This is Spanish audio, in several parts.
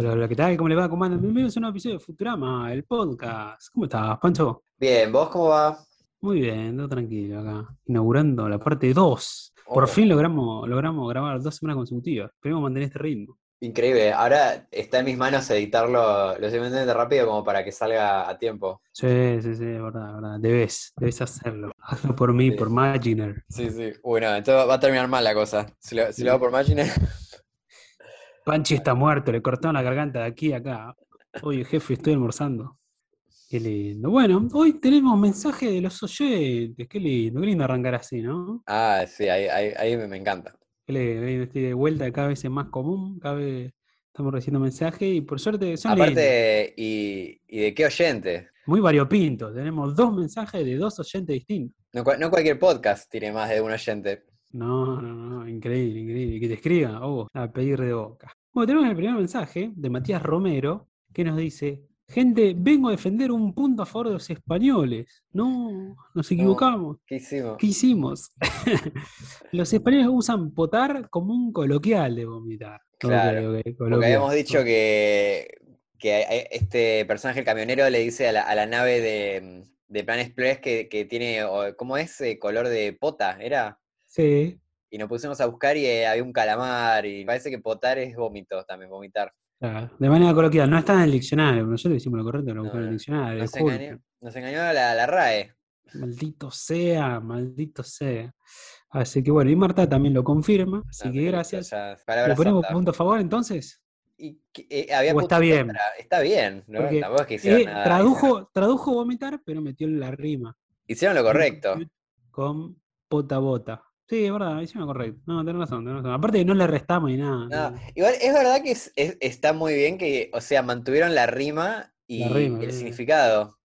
Hola, hola, ¿qué tal? ¿Cómo le va? ¿Cómo andan? Bienvenidos a un nuevo episodio de Futurama, el podcast. ¿Cómo estás, Pancho? Bien, ¿vos cómo va? Muy bien, todo tranquilo acá. Inaugurando la parte 2. Por Oh. fin logramos, logramos grabar dos semanas consecutivas. Esperemos mantener este ritmo. Increíble. Ahora está en mis manos editarlo lo suficientemente rápido como para que salga a tiempo. Sí, sí, sí, es verdad, verdad. Debes, debes hacerlo. Hazlo por mí, Sí. por Maginer. Sí, sí. Bueno, entonces va a terminar mal la cosa. Si lo, si lo hago por Machine. Panchi está muerto, le cortaron la garganta de aquí a acá. Oye, jefe, estoy almorzando. Qué lindo. Bueno, hoy tenemos mensaje de los oyentes. Qué lindo, qué lindo arrancar así, ¿no? Ah, sí, ahí, ahí, ahí me encanta. Qué lindo. Estoy de vuelta, cada vez es más común, cada vez estamos recibiendo mensajes y por suerte son. Aparte, y, ¿y de qué oyente? muy variopintos. Tenemos dos mensajes de dos oyentes distintos. No cualquier podcast tiene más de un oyente. No, no, no, increíble, increíble. Que te escriban, oh, a pedir de boca. Bueno, tenemos el primer mensaje de Matías Romero que nos dice: Gente, vengo a defender un punto a favor de los españoles. No, nos equivocamos. ¿Qué hicimos? ¿Qué hicimos? los españoles usan potar como un coloquial de vomitar. Claro, ok, Porque coloquial. habíamos dicho que, que este personaje, el camionero, le dice a la, a la nave de, de Plan Express que, que tiene, ¿cómo es? Eh, color de pota, ¿era? Sí, Y nos pusimos a buscar y eh, había un calamar y parece que potar es vómito también, vomitar. claro, de manera coloquial. No está en el diccionario. Nosotros hicimos lo correcto, lo No, buscamos en el diccionario. Nos engañó, nos engañó la, la RAE. Maldito sea, maldito sea. Así que bueno, y Marta también lo confirma, así No, que gracias. ¿Le ponemos santa. punto a favor entonces? Y eh, había ¿O está en bien? contra. Está bien, ¿no? Porque, Tampoco es que hicieron Eh, nada. tradujo, tradujo vomitar, pero metió la rima. Hicieron lo correcto. Con pota bota. Sí, es verdad, hicieron correcto. No, tenés razón, tenés razón. Aparte no le restamos ni nada. No, igual es verdad que es- es- está muy bien que, o sea, mantuvieron la rima y, La rima, y el sí. significado.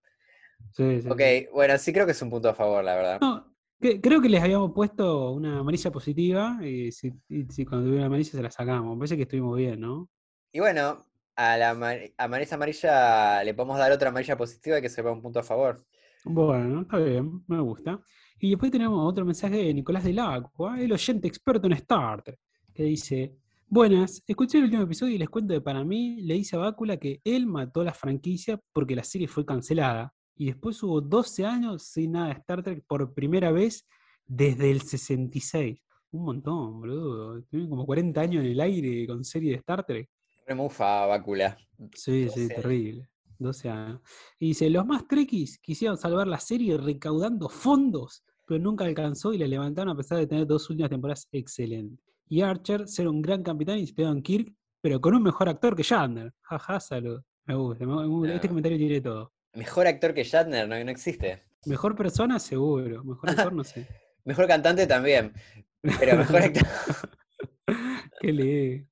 Sí, sí, Ok, sí. bueno, sí creo que es un punto a favor, la verdad. No, que- creo que les habíamos puesto una amarilla positiva y si, y si cuando tuviera una amarilla se la sacamos. Me parece que estuvimos bien, ¿no? Y bueno, a la amar- amarilla amarilla le podemos dar otra amarilla positiva que sepa un punto a favor. Bueno, está bien, me gusta. Y después tenemos otro mensaje de Nicolás del Acua, el oyente experto en Star Trek, que dice: Buenas, escuché el último episodio y les cuento que para mí le dice a Bácula que él mató la franquicia porque la serie fue cancelada. Y después hubo 12 años sin nada de Star Trek por primera vez desde el 66. Un montón, boludo. Tienen como 40 años en el aire con serie de Star Trek. Remufa, Bácula. Sí, sí, 12 años. terrible. 12 años. Y dice, los más trekkies quisieron salvar la serie recaudando fondos, pero nunca alcanzó y la levantaron a pesar de tener dos últimas temporadas excelentes. Y Archer ser un gran capitán inspirado en Kirk, pero con un mejor actor que Shatner. Jaja, salud. Me gusta. me-. Este comentario tiene todo. Mejor actor que Shatner, no, no existe. Mejor persona, seguro. Mejor actor, no sé. Mejor cantante también. Pero mejor actor. Qué lee.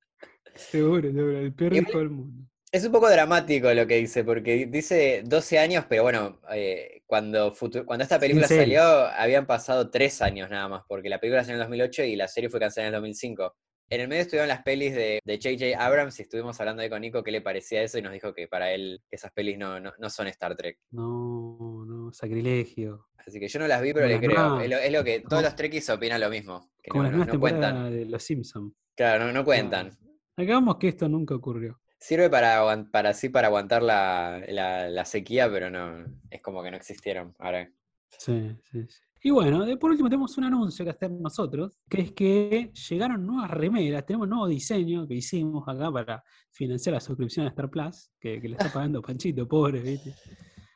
Seguro, seguro. El peor hijo del mundo. Es un poco dramático lo que dice, porque dice 12 años, pero bueno, eh, cuando, cuando esta película salió, habían pasado 3 años nada más, porque la película salió en el 2008 y la serie fue cancelada en el 2005. En el medio estuvieron las pelis de de J.J. Abrams y estuvimos hablando ahí con Nico qué le parecía eso y nos dijo que para él esas pelis no, no, no son Star Trek. No, no, sacrilegio. Así que yo no las vi, pero Como le creo. nuevas- Es lo, es lo que todos los Trekkies opinan lo mismo. Que Como no, las no- nuevas no cuentan. de Los Simpsons. Claro, no, no cuentan. Hagamos que esto nunca ocurrió. Sirve para, para sí para aguantar la, la- la sequía, pero no, es como que no existieron. Ahora, Sí, sí, sí. Y bueno, de- por último tenemos un anuncio que hacer nosotros, que es que llegaron nuevas remeras, tenemos un nuevo diseño que hicimos acá para financiar la suscripción a Star Plus, que, que le está pagando Panchito, pobre, ¿viste?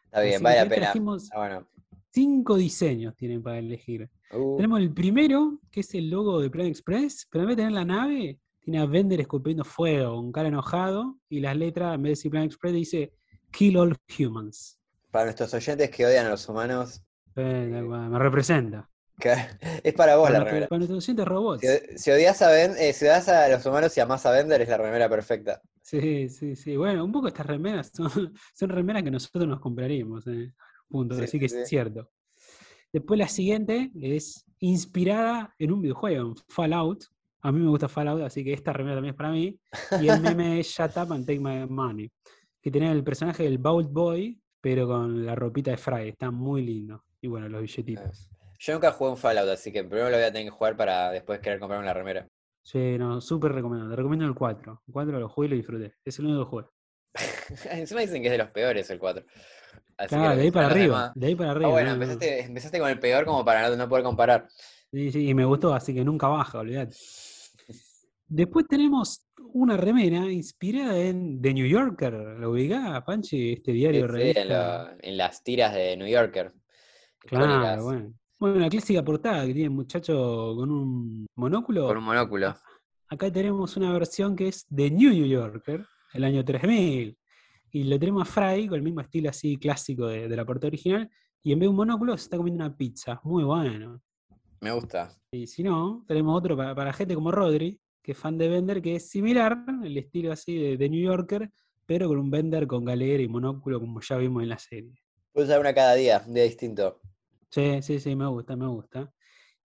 está bien, Así vale la pena. Ah, bueno. cinco diseños tienen para elegir. Uh, Tenemos el primero, que es el logo de Plan Express, pero en vez de tener la nave, tiene a Bender escupiendo fuego, con cara enojado, y las letras, en vez de decir Plan Express, dice Kill All Humans. para nuestros oyentes que odian a los humanos, Eh, me representa. que- es para vos Para, la remera. para nuestros oyentes robots. Si, si odias a Ben- eh, si odias a los humanos y amás a Bender, es la remera perfecta. Sí, sí, sí. Bueno, un poco estas remeras son, son remeras que nosotros nos compraríamos. eh, Punto. Sí, Así sí, que sí. es cierto. Después la siguiente es inspirada en un videojuego, en Fallout. A mí me gusta Fallout, así que esta remera también es para mí. Y el meme es Shut Up and Take My Money. Que tiene el personaje del Bolt Boy, pero con la ropita de Fry. Está muy lindo. Y bueno, los billetitos. Yo nunca jugué un Fallout, así que primero lo voy a tener que jugar para después querer comprarme la remera. Sí, no, súper recomendado. Te recomiendo el 4. El 4 lo jugué y lo disfruté. Es el único que jugué. Encima dicen que es de los peores el 4. Así que Claro, lo de ahí para arriba. De ahí para Ah, arriba. bueno, no, no. empezaste, empezaste con el peor como para no, no poder comparar. Sí, sí, y me gustó, así que nunca baja, olvidate. Después tenemos una remera inspirada en The New Yorker. ¿Lo ubicás, Panchi? Este diario sí, en, revista. lo- en las tiras de New Yorker. Claro, bueno. Bueno, la clásica portada que tiene el muchacho con un monóculo. Con un monóculo. Acá tenemos una versión que es de New New Yorker, el año 3000. Y lo tenemos a Fry con el mismo estilo así clásico de, de la portada original. Y en vez de un monóculo se está comiendo una pizza. Muy bueno. Me gusta. Y si no, tenemos otro para, para gente como Rodri, que es fan de Bender, que es similar, el estilo así de, de New Yorker, pero con un Bender con galera y monóculo, como ya vimos en la serie. Puedes usar una cada día, un día distinto. Sí, sí, sí, me gusta, me gusta.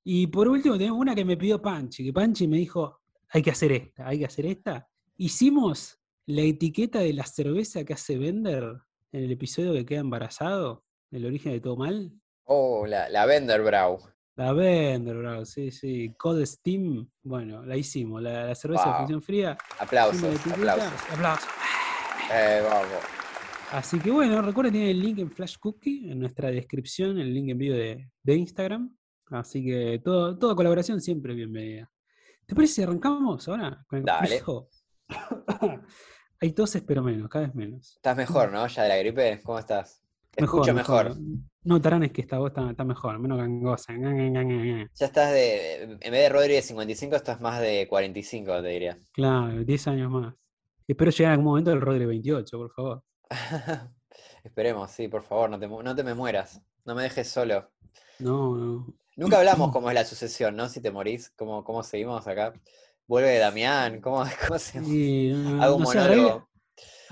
Y por último, tenemos una que me pidió Panchi, que Panchi me dijo, hay que hacer esta, hay que hacer esta. Hicimos la etiqueta de la cerveza que hace Bender en el episodio que queda embarazado, el origen de todo mal. Oh, la, la Venderbrow. La Bender, bro, sí, sí. Code Steam, bueno, la hicimos. La, la cerveza de Wow. función fría. Aplausos, aplausos. aplausos. Eh, vamos. Así que bueno, recuerden, tienen el link en Flash Cookie, en nuestra descripción, el link en vivo de, de Instagram. Así que todo, toda colaboración siempre es bienvenida. ¿Te parece si arrancamos ahora con el Dale. Hay toses, pero menos, cada vez menos. Estás mejor, ¿no? Ya de la gripe. ¿Cómo estás? Mejor, escucho mejor. No, Tarán, es que esta voz está, está mejor, menos gangosa. Ya estás de. En vez de Rodri de 55, estás más de 45, te diría. Claro, 10 años más. Espero llegar en algún momento al Rodri 28, por favor. Esperemos, sí, por favor, no te, no te me mueras. No me dejes solo. No, no. Nunca hablamos cómo es la sucesión, ¿no? Si te morís, ¿cómo, cómo seguimos acá? Vuelve Damián, ¿cómo, cómo se Sí, no, Hago un no monólogo.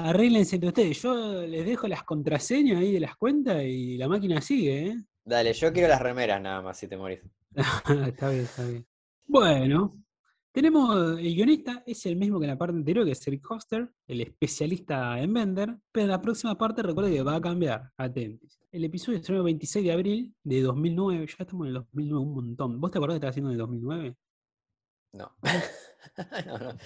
Arréglense entre ustedes. Yo les dejo las contraseñas ahí de las cuentas y la máquina sigue, ¿eh? Dale, yo quiero las remeras nada más si te morís. está bien, está bien. Bueno, tenemos el guionista, es el mismo que en la parte anterior, que es Eric Hoster, el especialista en Bender, pero en la próxima parte recuerde que va a cambiar, atentos. El episodio se estrenó el 26 de abril de 2009, ya estamos en el 2009 un montón. ¿Vos te acordás que estaba haciendo en el 2009? No. No, no.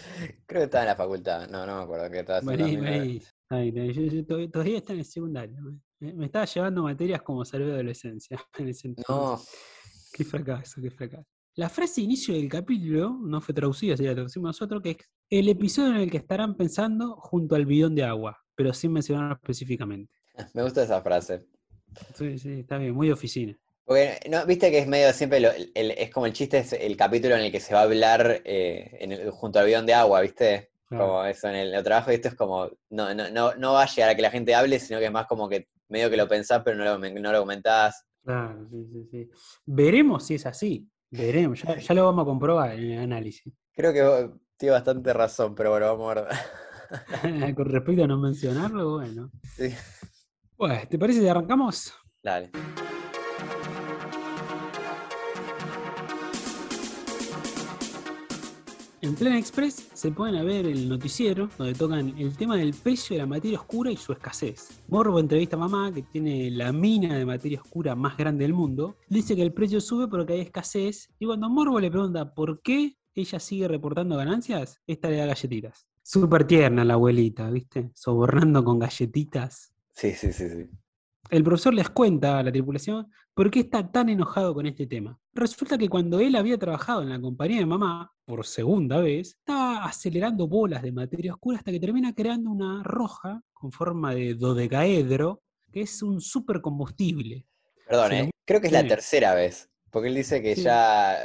Creo que estaba en la facultad. No, no me acuerdo qué estaba haciendo. Vení, en 2009. vení. Ahí, ahí, yo- yo to- todavía está en el secundario. Me, me- me estaba llevando materias como salud de adolescencia en ese. No, Qué fracaso, qué fracaso. La frase de inicio del capítulo no fue traducida, así la traducimos nosotros, que es el episodio en el que estarán pensando junto al bidón de agua, pero sin mencionarlo específicamente. me gusta esa frase. Sí, sí, está bien, muy oficina. Porque, ¿no? Viste que es medio siempre, lo- el- el- es como el chiste, es el capítulo en el que se va a hablar eh, en el- junto al bidón de agua, ¿viste? Claro. Como eso en el, trabajo, y esto es como, no, no, no, no va a llegar a que la gente hable, sino que es más como que medio que lo pensás, pero no lo, no lo comentás. Claro, sí, sí, sí. Veremos si es así. Veremos, ya, ya lo vamos a comprobar en el análisis. Creo que tiene bastante razón, pero bueno, vamos a ver. Con respecto a no mencionarlo, bueno. Sí. Bueno, ¿te parece si arrancamos? Dale. En Plan Express se pueden ver el noticiero donde tocan el tema del precio de la materia oscura y su escasez. Morbo entrevista a mamá, que tiene la mina de materia oscura más grande del mundo, dice que el precio sube porque hay escasez y cuando Morbo le pregunta por qué ella sigue reportando ganancias, esta le da galletitas. Súper tierna la abuelita, ¿viste? Sobornando con galletitas. Sí, sí, sí, sí. El profesor les cuenta a la tripulación por qué está tan enojado con este tema. Resulta que cuando él había trabajado en la compañía de mamá, por segunda vez, estaba acelerando bolas de materia oscura hasta que termina creando una roja con forma de dodecaedro, que es un supercombustible. Perdón, ¿eh? Creo que es la tercera vez. Porque él dice que Sí. ya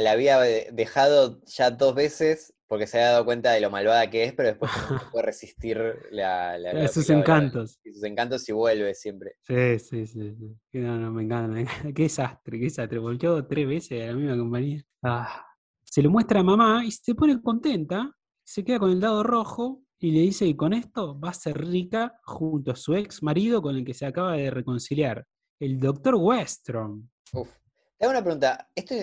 la había de- dejado ya dos veces porque se había dado cuenta de lo malvada que es, pero después no puede resistir la, la- la- sus la- encantos. y sus encantos y vuelve siempre. Sí, sí, sí. No, no, me encanta, me encanta. Qué desastre, qué desastre. Volteó tres veces a la misma compañía. Ah. Se lo muestra a mamá y se pone contenta, se queda con el dado rojo y le dice que con esto va a ser rica junto a su ex marido con el que se acaba de reconciliar, el doctor Westrom. Uf. Te hago una pregunta. ¿Esto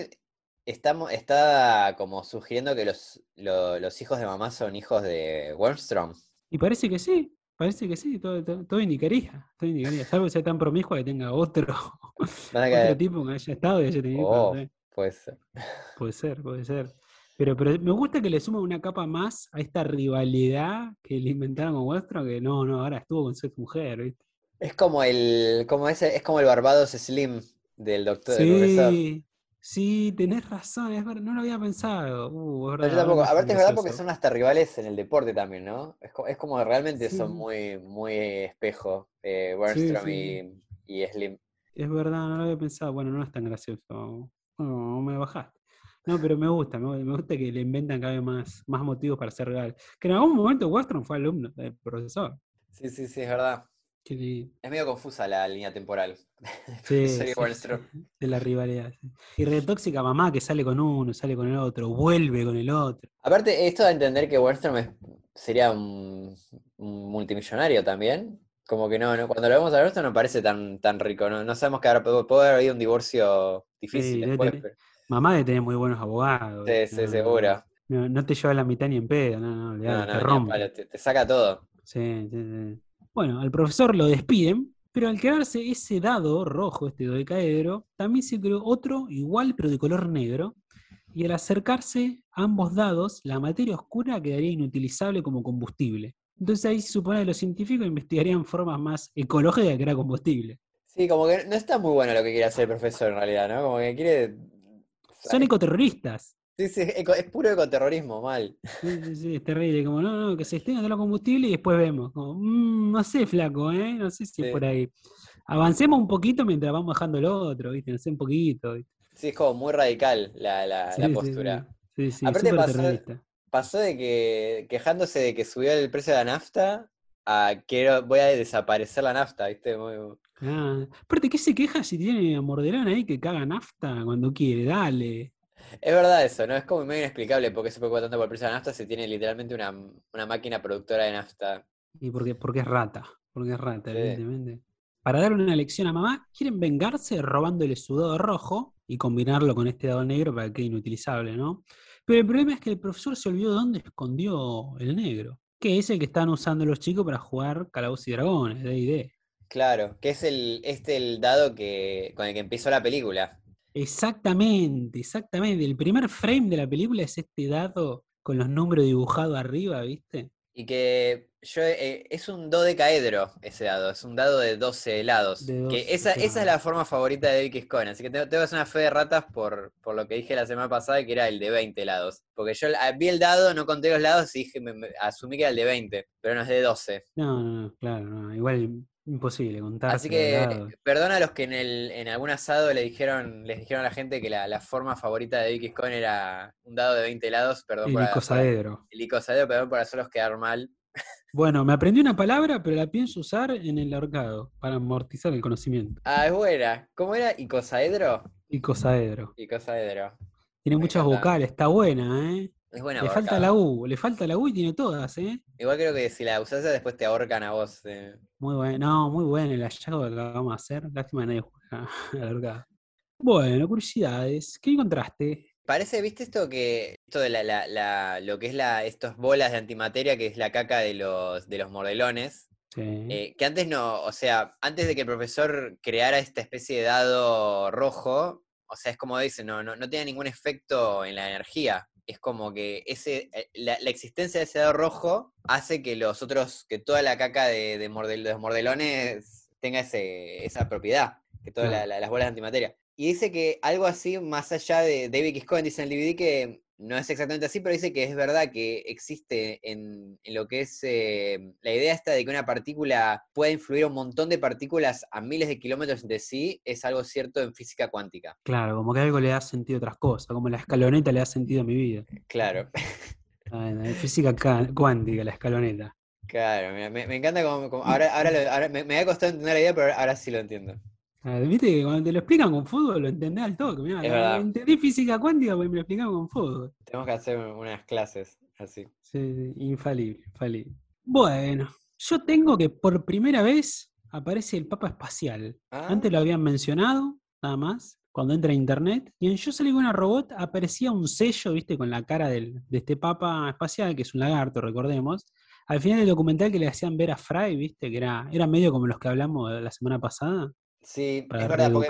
estamos, está como sugiriendo que los, lo- los hijos de mamá son hijos de Wormstrom? Y parece que sí, parece que sí, todo, todo- todo indicaría, todo indicaría, salvo que sea tan promiscua que tenga otro, Van a otro caer- tipo que haya estado y haya tenido Oh, hijos, no sé. puede ser. Puede ser, puede ser. Pero, pero me gusta que le suma una capa más a esta rivalidad que le inventaron con Westron, que no, no, ahora estuvo con su mujer, ¿viste? Es como el, como ese, es como el Barbados Slim del doctor del profesor. Sí, sí, tenés razón, es verdad, no lo había pensado. Uh, es verdad, yo tampoco. ahora A me ver, es verdad porque son hasta rivales en el deporte también, ¿no? Es, co- es como realmente son muy, muy espejo, eh, Sí, sí, y, y Slim. es verdad, no lo había pensado. Bueno, no es tan gracioso. No, me bajaste. No, pero me gusta, me, me gusta que le inventan cada vez más, más motivos para ser real. Que en algún momento Westron fue alumno del profesor. Sí, sí, sí, es verdad. Es medio confusa la línea temporal. Sí, sí, sí, de la rivalidad. Y re tóxica mamá que sale con uno, sale con el otro, vuelve con el otro. Aparte, esto da a entender que Wernstrom es- sería un, un multimillonario también. Como que no, no, cuando lo vemos a Wernstrom no parece tan, tan rico. No, no sabemos que ahora puede, haber habido un divorcio difícil debe después. pero- Mamá de tener muy buenos abogados. Sí, sí, No, seguro. No, no te lleva la mitad ni en pedo, no, no, No, olvidate, no, te rompe. palo, te, te saca todo. Sí, sí, sí. Bueno, al profesor lo despiden, pero al quedarse ese dado rojo, este dodecaedro, también se creó otro igual pero de color negro. Y al acercarse a ambos dados, la materia oscura quedaría inutilizable como combustible. Entonces ahí se supone que los científicos investigarían formas más ecológicas de crear combustible. Sí, como que no está muy bueno lo que quiere hacer el profesor en realidad, ¿no? Como que quiere. Son ecoterroristas. Sí, sí, eco- es puro ecoterrorismo, mal. Sí, sí, sí, es terrible. Como, no, no, que se extenga todo el combustible y después vemos. Como, "Mm, no sé, flaco, ¿eh? No sé si Sí. por ahí. Avancemos un poquito mientras vamos bajando lo otro, ¿viste? No sé, un poquito. ¿viste? Sí, es como muy radical la, la, Sí, la postura. Sí, sí, sí, Aparte pasó-. Pasó de que, quejándose de que subió el precio de la nafta, a quiero, voy a desaparecer la nafta, ¿viste? Muy- Ah, aparte, ¿qué se queja si tiene a Mordelón ahí que caga nafta cuando quiere? Dale. Es verdad eso, ¿no? Es como medio inexplicable por qué se preocupa tanto por el precio de la nafta si tiene literalmente una, una máquina productora de nafta. Y porque, porque es rata. Porque es rata, Sí. evidentemente. Para darle una lección a mamá, quieren vengarse robándole su dado rojo y combinarlo con este dado negro para que quede inutilizable, ¿no? Pero el problema es que el profesor se olvidó dónde escondió el negro, que es el que están usando los chicos para jugar Calabozos y Dragones, D&D. Claro, que es el, este el dado que, con el que empezó la película. Exactamente, exactamente. El primer frame de la película es este dado con los números dibujados arriba, ¿viste? Y que yo eh, es un dodecaedro ese dado, es un dado de 12 lados. De que 12, esa, esa es la forma favorita de David Cohen, así que tengo, tengo que hacer una fe de ratas por, por lo que dije la semana pasada, que era el de 20 lados. Porque yo vi el dado, no conté los lados y dije, me- me- asumí que era el de 20, pero no es de 12. No, no, no, claro, no, igual imposible contar. Así que perdona a los que en, el, en algún asado le dijeron, les dijeron a la gente que la, la forma favorita de David Cohen era un dado de 20 lados, perdón El por- icosaedro. el icosaedro, perdón por hacerlos quedar mal. Bueno, me aprendí una palabra, pero la pienso usar en el ahorcado para amortizar el conocimiento. Ah, es buena. ¿Cómo era? ¿Icosaedro? Icosaedro. Icosaedro. Tiene Me muchas encanta. vocales, está buena, ¿eh? Es buena Le falta la U, le falta la U y tiene todas, ¿eh? Igual creo que si la usás después te ahorcan a vos. eh. Muy bueno, no, muy bueno el hallazgo que acabamos de hacer. Lástima que nadie juega al ahorcado. Bueno, curiosidades. ¿Qué encontraste? Parece, ¿viste esto que esto de la, la- la- lo que es la estos bolas de antimateria que es la caca de los de los mordelones? Sí. Eh, que antes no, o sea, antes de que el profesor creara esta especie de dado rojo, o sea, es como dice, no, no, no tenía ningún efecto en la energía. Es como que ese, eh, la, la existencia de ese dado rojo hace que los otros, que toda la caca de, de mordel- de los mordelones tenga ese, esa propiedad, que todas la- la- las bolas de antimateria. Y dice que algo así, más allá de David. Cohen, dice en el DVD que no es exactamente así, pero dice que es verdad que existe en, en lo que es eh, la idea esta de que una partícula puede influir a un montón de partículas a miles de kilómetros entre sí, es algo cierto en física cuántica. Claro, como que algo le da sentido a otras cosas, como la escaloneta le da sentido a mi vida. Claro, En física ca- cuántica, la escaloneta. claro, me, me- me encanta como, como- ahora, ahora, lo- ahora me, me ha costado entender la idea, pero ahora sí lo entiendo. Ah, Viste que cuando te lo explican con fútbol lo entendés al toque. Mirá, Es la- verdad. entendí física cuántica porque me lo explicaron con fútbol. Tenemos que hacer unas clases así. Sí, sí, infalible, infalible. Bueno, yo tengo que por primera vez aparece el Papa Espacial. Ah. Antes lo habían mencionado, nada más, cuando entra a internet. Y en Yo salí con una robot aparecía un sello, viste, con la cara del- de este Papa Espacial, que es un lagarto, recordemos. Al final del documental que le hacían ver a Fry, viste, que era, era medio como los que hablamos la semana pasada. Sí, para es verdad, porque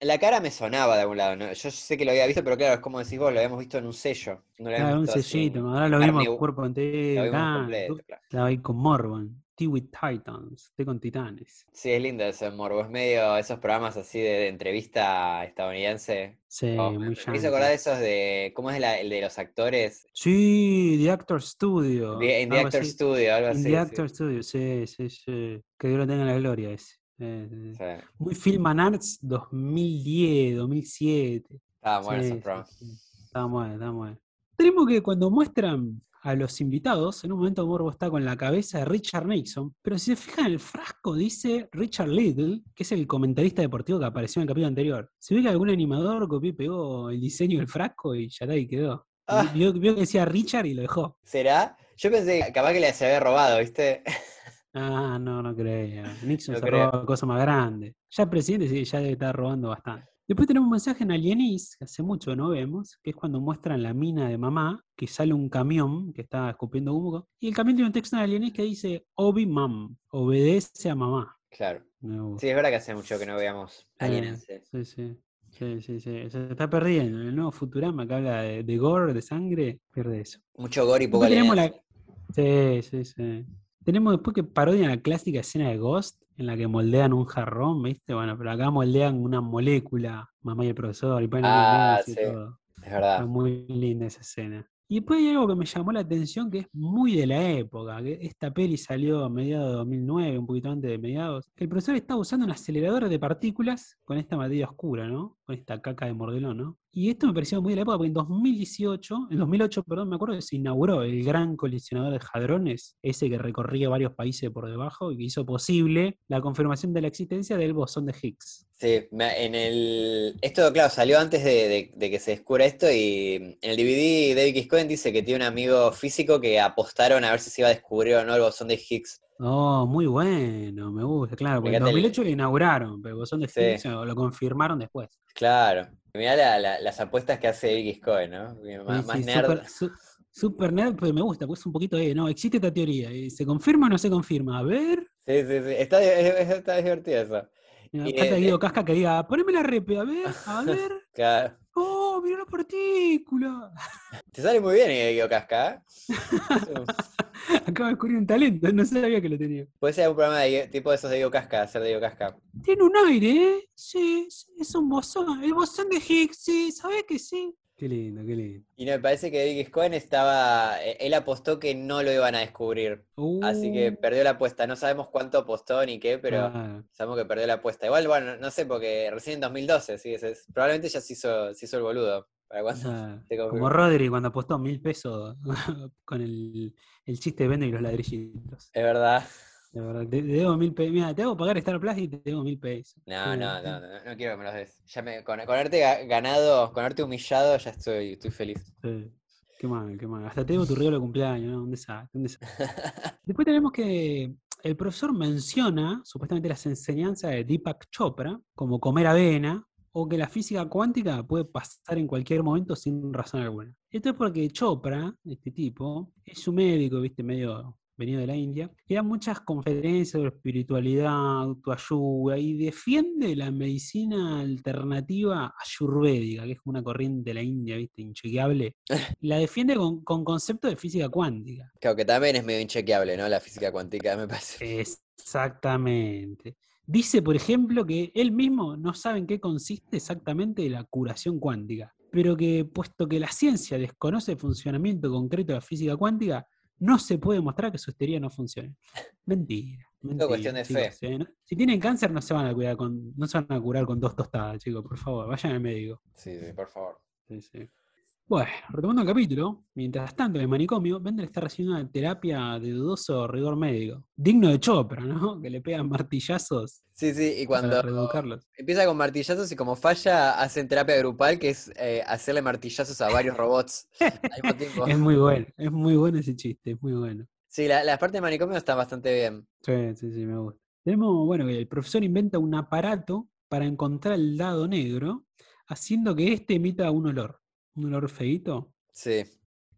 la cara me sonaba de algún lado. ¿no? Yo sé que lo había visto, pero claro, es como decís vos, lo habíamos visto en un sello. No lo Claro, un así sellito, ahora lo carne vimos cuerpo lo entero. vimos completo, claro. Estaba ahí con Morban. T with Titans, T con Titanes. Sí, es lindo ese morbo. Es medio esos programas así de, de entrevista estadounidense. Sí, Oh, muy me hizo acordar de esos de. ¿Cómo es la- el de los actores? Sí, The Actor Studio. The- en The Actor así. Studio, algo así. The sí, Actor Studio, sí, sí, sí. Que Dios lo tenga en la gloria ese. Eh, sí. Muy Film and Arts 2010, 2007. Estaban buenos Sí. Está bueno, está bueno. Tenemos que cuando muestran a los invitados, en un momento Morbo está con la cabeza de Richard Nixon, pero si se fijan en el frasco dice Richard Little, que es el comentarista deportivo que apareció en el capítulo anterior. Se ve que algún animador copió y pegó el diseño del frasco y ya está ahí quedó. Ah. Vio, vio que decía Richard y lo dejó. ¿Será? Yo pensé que capaz que le se había robado, ¿viste? Ah, no, no creo. Nixon No se creo. roba cosas más grandes. Ya el presidente sí, ya debe estar robando bastante. Después tenemos un mensaje en Alienis, que hace mucho no vemos, que es cuando muestran la mina de mamá, que sale un camión que está escupiendo humo, y el camión tiene un texto en Alienis que dice Obi Mam, obedece a mamá. Claro. Sí, es verdad que hace mucho que no veamos Eh, Alienense. Sí, sí. Sí, sí, sí. Se está perdiendo. El nuevo Futurama que habla de, de gore, de sangre, pierde eso. Mucho gore y poco la... Sí, sí, sí. Tenemos después que parodian la clásica escena de Ghost, en la que moldean un jarrón, ¿viste? Bueno, pero acá moldean una molécula, mamá y el profesor, y ponen Ah, y sí. todo. Es Está verdad. muy linda esa escena. Y después hay algo que me llamó la atención que es muy de la época, que esta peli salió a mediados de 2009, un poquito antes de mediados. El profesor estaba usando un acelerador de partículas con esta materia oscura, ¿no? Con esta caca de mordelón, ¿no? Y esto me pareció muy de la época porque en 2018, en 2008, perdón, me acuerdo que se inauguró el gran colisionador de hadrones, ese que recorría varios países por debajo y que hizo posible la confirmación de la existencia del bosón de Higgs. Sí, en el. Esto, claro, salió antes de, que se descubra esto y en el DVD David. Cohen dice que tiene un amigo físico que apostaron a ver si se iba a descubrir o no el bosón de Higgs. Oh, muy bueno, me gusta, claro, porque en Fíjate el- 2008 lo inauguraron, pero bosón de Sí. Higgs lo confirmaron después. Claro. Mirá la- la- las apuestas que hace X. Cohen, ¿no? Más, Sí, más sí, nerd. Super, su- super nerd, pero me gusta, pues un poquito de, no, existe esta teoría, y ¿se confirma o no se confirma? A ver, Sí, sí, sí. Está, es- está divertido eso. mira, Y falta de- Guido Casca que diga, poneme la repe, a ver, a ver, Claro. Oh, mira la partícula. Te sale muy bien, eh, Guido Casca. ¿eh? Acabo de descubrir un talento, no sabía que lo tenía. Puede ser un programa de tipo de esos de Guido Casca, hacer de Guido Casca. Tiene un aire, ¿eh? Sí, sí, es un bosón, el bosón de Higgs, sí, ¿sabes que sí? Qué lindo, qué lindo. Y me parece que David. Cohen estaba. eh, Él apostó que no lo iban a descubrir. Así que Uh, perdió la apuesta. No sabemos cuánto apostó ni qué, pero sabemos que perdió la apuesta. Igual, bueno, no sé, porque recién en 2012, sí, es- probablemente ya se hizo, se hizo el boludo. Ah, como? Rodri cuando apostó mil pesos con el, el chiste de Bender y los ladrillitos. Es verdad. De verdad, te, te debo mil pesos. Mira, te hago pagar Star Plus y te debo mil pesos. No, no, no, no, no quiero que me los des. Ya me, con, con haberte ganado, con haberte humillado, ya estoy, estoy feliz. Sí. Qué mal, qué mal. Hasta te debo tu regalo de cumpleaños, ¿no? Un desastre, un desastre. Después tenemos que el profesor menciona supuestamente las enseñanzas de Deepak Chopra, como comer avena, o que la física cuántica puede pasar en cualquier momento sin razón alguna. Esto es porque Chopra, este tipo, es un médico, viste, medio venido de la India, y da muchas conferencias sobre espiritualidad, autoayuda, y defiende la medicina alternativa ayurvédica, que es una corriente de la India, viste, inchequeable. La defiende con, con concepto de física cuántica. Claro que también es medio inchequeable, ¿no? La física cuántica, me parece. Exactamente. Dice, por ejemplo, que él mismo no sabe en qué consiste exactamente la curación cuántica, pero que puesto que la ciencia desconoce el funcionamiento concreto de la física cuántica, no se puede mostrar que sus teorías no funcionen. Mentira. mentira cuestión de chicos, fe. ¿eh? ¿no? Si tienen cáncer no se van a cuidar con, no se van a curar con dos tostadas, chicos, por favor, vayan al médico. Sí, sí, por favor. Sí, sí. Bueno, retomando el capítulo, mientras tanto en el manicomio, Bender está recibiendo una terapia de dudoso rigor médico. Digno de Chopra, ¿no? Que le pegan martillazos Sí, sí, y cuando empieza con martillazos y como falla, hacen terapia grupal, que es eh, hacerle martillazos a varios robots al mismo tiempo. Es muy bueno, es muy bueno ese chiste, es muy bueno. Sí, la, la parte de manicomio está bastante bien. Sí, sí, sí, me gusta. Tenemos, bueno, el profesor inventa un aparato para encontrar el dado negro, haciendo que éste emita un olor. Un olor feíto. Sí.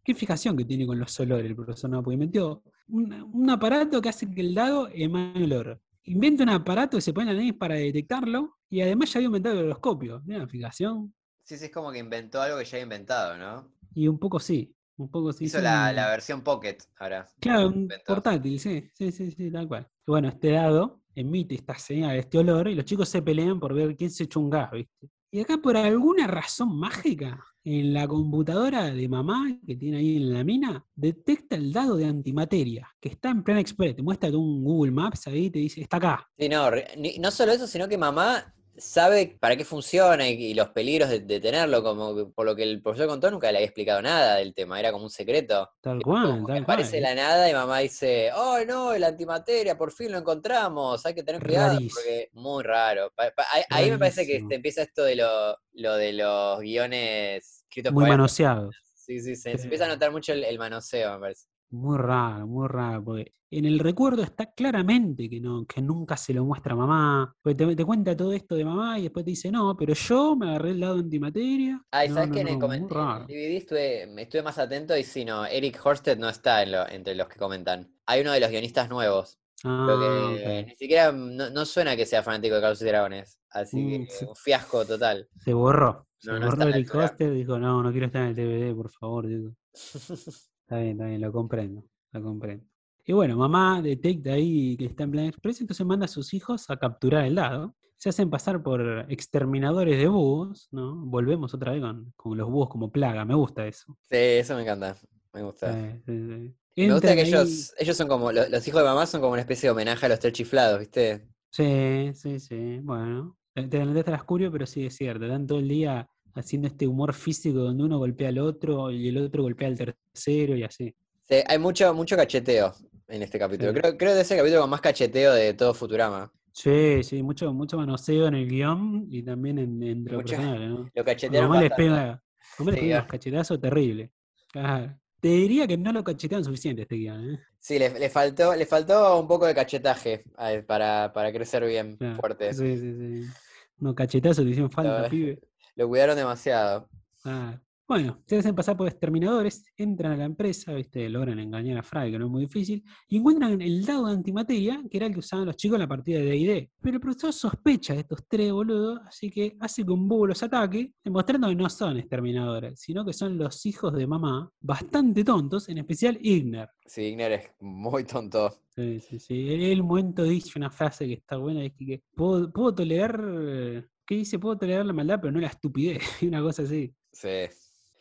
¿Qué fijación que tiene con los olores el profesor? No, porque metió un, un aparato que hace que el dado emane olor. inventa un aparato que se pone en la nariz para detectarlo y además ya había inventado el horoscopio. Mira la fijación. Sí, sí, es como que inventó algo que ya había inventado, ¿no? Y un poco sí. Un poco sí. Hizo la, un- la versión Pocket ahora. Claro, un portátil, sí, sí, sí, sí, tal cual. Y bueno, este dado emite esta señal, este olor, y los chicos se pelean por ver quién se echó un gas, ¿viste? Y acá, por alguna razón mágica, en la computadora de mamá que tiene ahí en la mina, detecta el dado de antimateria, que está en Plan Express. Te muestra un Google Maps ahí, te dice, está acá. No, no solo eso, sino que mamá sabe para qué funciona y, y los peligros de, de tenerlo, como por lo que el profesor contó nunca le había explicado nada del tema, era como un secreto. Tal Es cual, tal aparece cual. de la nada y mamá dice, oh no, el antimateria, por fin lo encontramos, hay que tener cuidado, Rarísimo. porque muy raro. Pa- pa- ahí, ahí me parece que Rarísimo. te empieza esto de lo, lo de los guiones escritos Muy por él. manoseado. Sí, sí, se, empieza a notar mucho el, el manoseo, me parece. Muy raro, muy raro, porque en el recuerdo está claramente que, no, que nunca se lo muestra a mamá, porque te, te cuenta todo esto de mamá y después te dice, no, pero yo me agarré el lado de antimateria. Ah, y No, sabes no, que en el, no, comen- muy en el raro. DVD estuve, me estuve más atento y sí, no, Eric Horsted no está en lo- entre los que comentan. Hay uno de los guionistas nuevos, Ah, que ni siquiera no, suena que sea fanático de Carlos y Dragones. Así Mm, que sí. un fiasco total. Se borró. Se borró Eric. Hoster, dijo, no, no quiero estar en el DVD, por favor. digo. Está bien, está bien, lo comprendo, lo comprendo. Y bueno, mamá detecta ahí que está en Plan Express, entonces manda a sus hijos a capturar el dado. Se hacen pasar por exterminadores de búhos, ¿no? Volvemos otra vez con, con los búhos como plaga, me gusta eso. Sí, eso me encanta. Me gusta. Eh, sí, sí. Me gusta que ahí- ellos, ellos son como, lo- los, hijos de mamá son como una especie de homenaje a los tres chiflados, ¿viste? Sí, sí, sí. Bueno, te te te las curio, pero sí es cierto. Están todo el día haciendo este humor físico donde uno golpea al otro y el otro golpea al tercero y así. Sí, hay mucho, mucho cacheteo en este capítulo. Sí. Creo, creo que es el capítulo con más cacheteo de todo Futurama. Sí, sí, mucho, mucho manoseo en el guion y también en, entre los Mucho- personajes, ¿no? Lo cachetearon mamá les pega, mamá les Sí, pega ah. unos cachetazos terribles. Claro. Te diría que no lo cachetean suficiente este guion, ¿eh? Sí, le, le faltó, le faltó un poco de cachetaje él para, para crecer bien, Claro. fuerte. Sí, sí, sí. Unos cachetazos te hicieron falta, Lo- pibe. Lo cuidaron demasiado. Ah, Bueno, se hacen pasar por exterminadores, entran a la empresa, ¿viste? logran engañar a Fry, que no es muy difícil, y encuentran el dado de antimateria, que era el que usaban los chicos en la partida de D&D. Pero el profesor sospecha de estos tres boludos, así que hace que un bobo los ataque, demostrando que no son exterminadores, sino que son los hijos de mamá, bastante tontos, en especial Igner. Sí, Igner es muy tonto. Sí, sí, sí. En el momento dice una frase que está buena, es que, que puedo, puedo tolerar, ¿qué dice? Puedo tolerar la maldad, pero no la estupidez, una cosa así. Sí.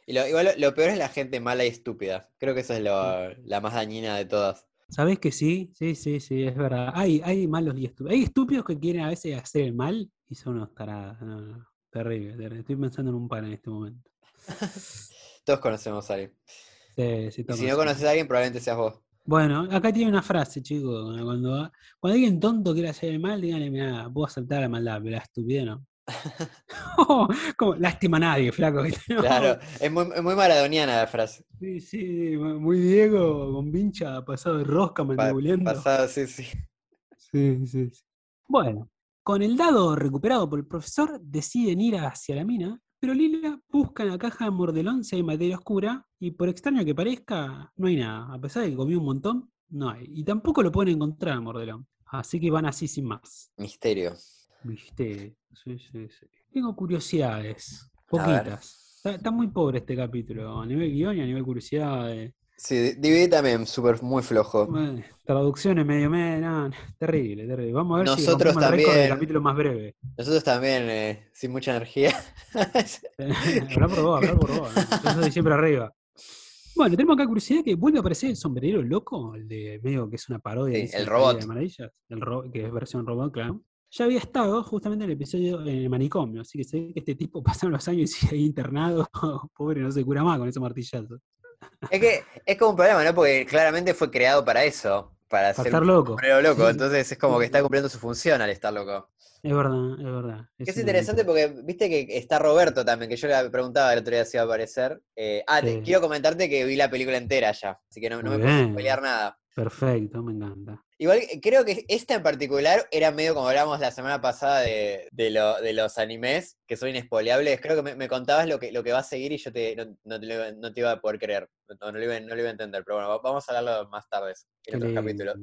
Y lo, igual lo, lo peor es la gente mala y estúpida. Creo que eso es lo- la más dañina de todas. ¿Sabés que sí? Sí, sí, sí, es verdad. Hay, hay malos y estúpidos. Hay estúpidos que quieren a veces hacer el mal y son unos taradas. No, no, Terrible, terrible. Estoy pensando en un par en este momento. Todos conocemos a alguien. Sí, sí, Y todos si no conoces a alguien, probablemente seas vos. Bueno, acá tiene una frase, chicos. Cuando, cuando alguien tonto quiere hacer el mal, díganle, mira, puedo aceptar la maldad, pero la estupidez no. Como, lástima a nadie, flaco. Claro, es muy, es muy maradoniana la frase. Sí, sí, muy Diego, con vincha, pasado de rosca, mandibuleando. pasado, sí, sí. Sí, sí, sí. Bueno, con el dado recuperado por el profesor, deciden ir hacia la mina, pero Lila busca en la caja de mordelón si hay materia oscura, y por extraño que parezca, no hay nada. A pesar de que comió un montón, no hay. Y tampoco lo pueden encontrar en mordelón. Así que van así sin más. Misterio. Viste, sí, sí, sí. Tengo curiosidades, poquitas. Está, está muy pobre este capítulo, a nivel guion y a nivel curiosidades. Sí, DVD también, súper muy flojo. Bueno, traducciones medio medio, terrible, terrible. Vamos a ver si Nosotros el del también. capítulo más breve. Nosotros también, eh, sin mucha energía. habrá por vos, habrá por vos. ¿no? Yo soy siempre arriba. Bueno, tenemos acá curiosidad que vuelve a aparecer el sombrerero loco, el de medio que es una parodia Sí, el robot. de Maravillas, el ro- que es versión robot, claro. Ya había estado justamente en el episodio en el manicomio, así que se ve que este tipo pasaron los años y sigue ahí internado, pobre, no se cura más con esos martillazos. Es que es como un problema, ¿no? Porque claramente fue creado para eso, para Para ser estar loco. Entonces es como que está cumpliendo su función al estar loco. Es verdad, es verdad. Es interesante porque viste que está Roberto también, que yo le preguntaba el otro día si iba a aparecer. Eh, ah, te- quiero comentarte que vi la película entera ya, así que no, no me puedo spoilear nada. Perfecto, me encanta. Igual eh, creo que esta en particular era medio como hablábamos la semana pasada de, de, lo- de los animes, que son inespoleables. Creo que me, me contabas lo que, lo que va a seguir y yo te, no, no te, iba- no te iba a poder creer. No, no lo iba, no lo iba a entender, pero bueno, va- vamos a hablarlo más tarde en otros capítulos.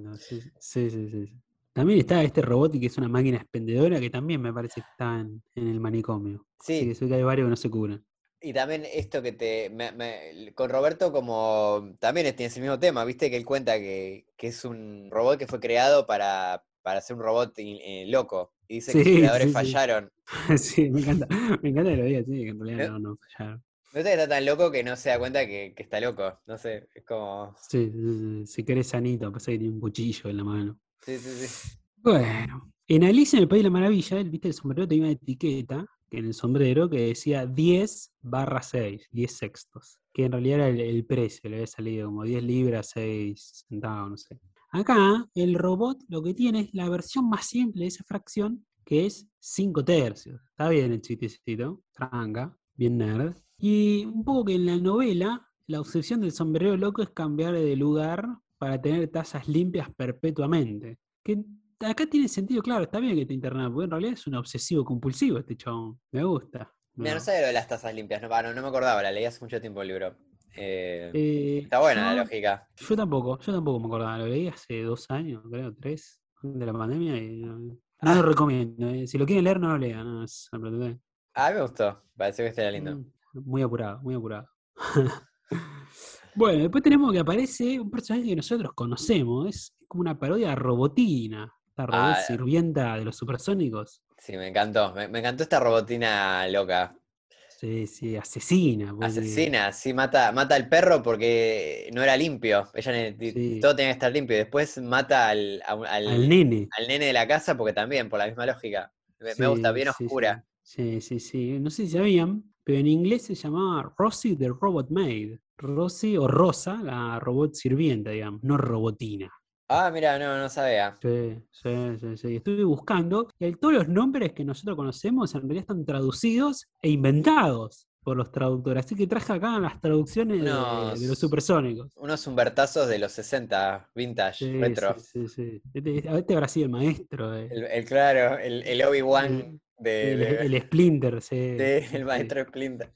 Sí, sí, sí. También está este robot que es una máquina expendedora que también me parece que está en, en el manicomio. Así Sí, que sé que hay varios que no se cubren. Y también esto que te... me- me- con Roberto como... También tiene ese mismo tema, viste que él cuenta que, que es un robot que fue creado para, para ser un robot eh, loco. Y dice que Sí, sus creadores sí, sí. fallaron. sí, me encanta. Me encanta que lo diga así, que en realidad no, no fallaron. Gusta que está tan loco que no se da cuenta que, que está loco. No sé, es como... Sí, sí, sí, se cree sanito, pasa que tiene un cuchillo en la mano. Sí, sí, sí. Bueno, en Alicia en el País de la Maravilla, el, viste, el sombrero tenía una etiqueta que en el sombrero que decía 10 barra 6, 10 sextos, que en realidad era el, precio, le había salido como 10 libras, 6 centavos, no sé. Acá el robot lo que tiene es la versión más simple de esa fracción, que es 5 tercios. Está bien el chistecito, tranca, bien nerd. Y un poco que en la novela, la obsesión del sombrero loco es cambiar de lugar para tener tazas limpias perpetuamente. Que acá tiene sentido, claro, está bien que te internas, porque en realidad es un obsesivo compulsivo este chabón. Me gusta. Mira, no No. sabía lo de las tazas limpias. No, ah, no, no me acordaba, la leí hace mucho tiempo el libro. Eh, Eh, está buena la lógica. Yo tampoco, yo tampoco me acordaba, lo leí hace dos años, creo, tres, de la pandemia y no, Ah. lo recomiendo. eh. Si lo quieren leer, no lo lean, no, es una pelotudez. A mí me gustó. Pareció que este era lindo. Mm, Muy apurado, muy apurado. bueno, después tenemos que aparece un personaje que nosotros conocemos, es como una parodia Robotina, la robot Ah. sirvienta de los supersónicos. Sí, me encantó. Me, me encantó esta robotina loca. Sí, sí, asesina. porque- Asesina, sí, mata, mata al perro porque no era limpio. Ella Sí. todo tenía que estar limpio. Después mata al, al, Al nene. al nene de la casa porque también, por la misma lógica. Me, me gusta, bien sí, oscura. Sí, sí, sí. No sé si sabían, pero en inglés se llamaba Rosie the Robot Maid. Rosie o Rosa, la robot sirvienta, digamos, no robotina. Ah, mira, no, no sabía. Sí, sí, sí, sí. Estuve buscando y hay- todos los nombres que nosotros conocemos en realidad están traducidos e inventados por los traductores. Así que traje acá las traducciones de- los supersónicos. Unos humbertazos de los 60, vintage, Sí, retro. sí, sí, sí. Este, este habrá sido el maestro. de- El, el claro, el, el Obi-Wan de, el, de- el Splinter, sí. de- el maestro Splinter.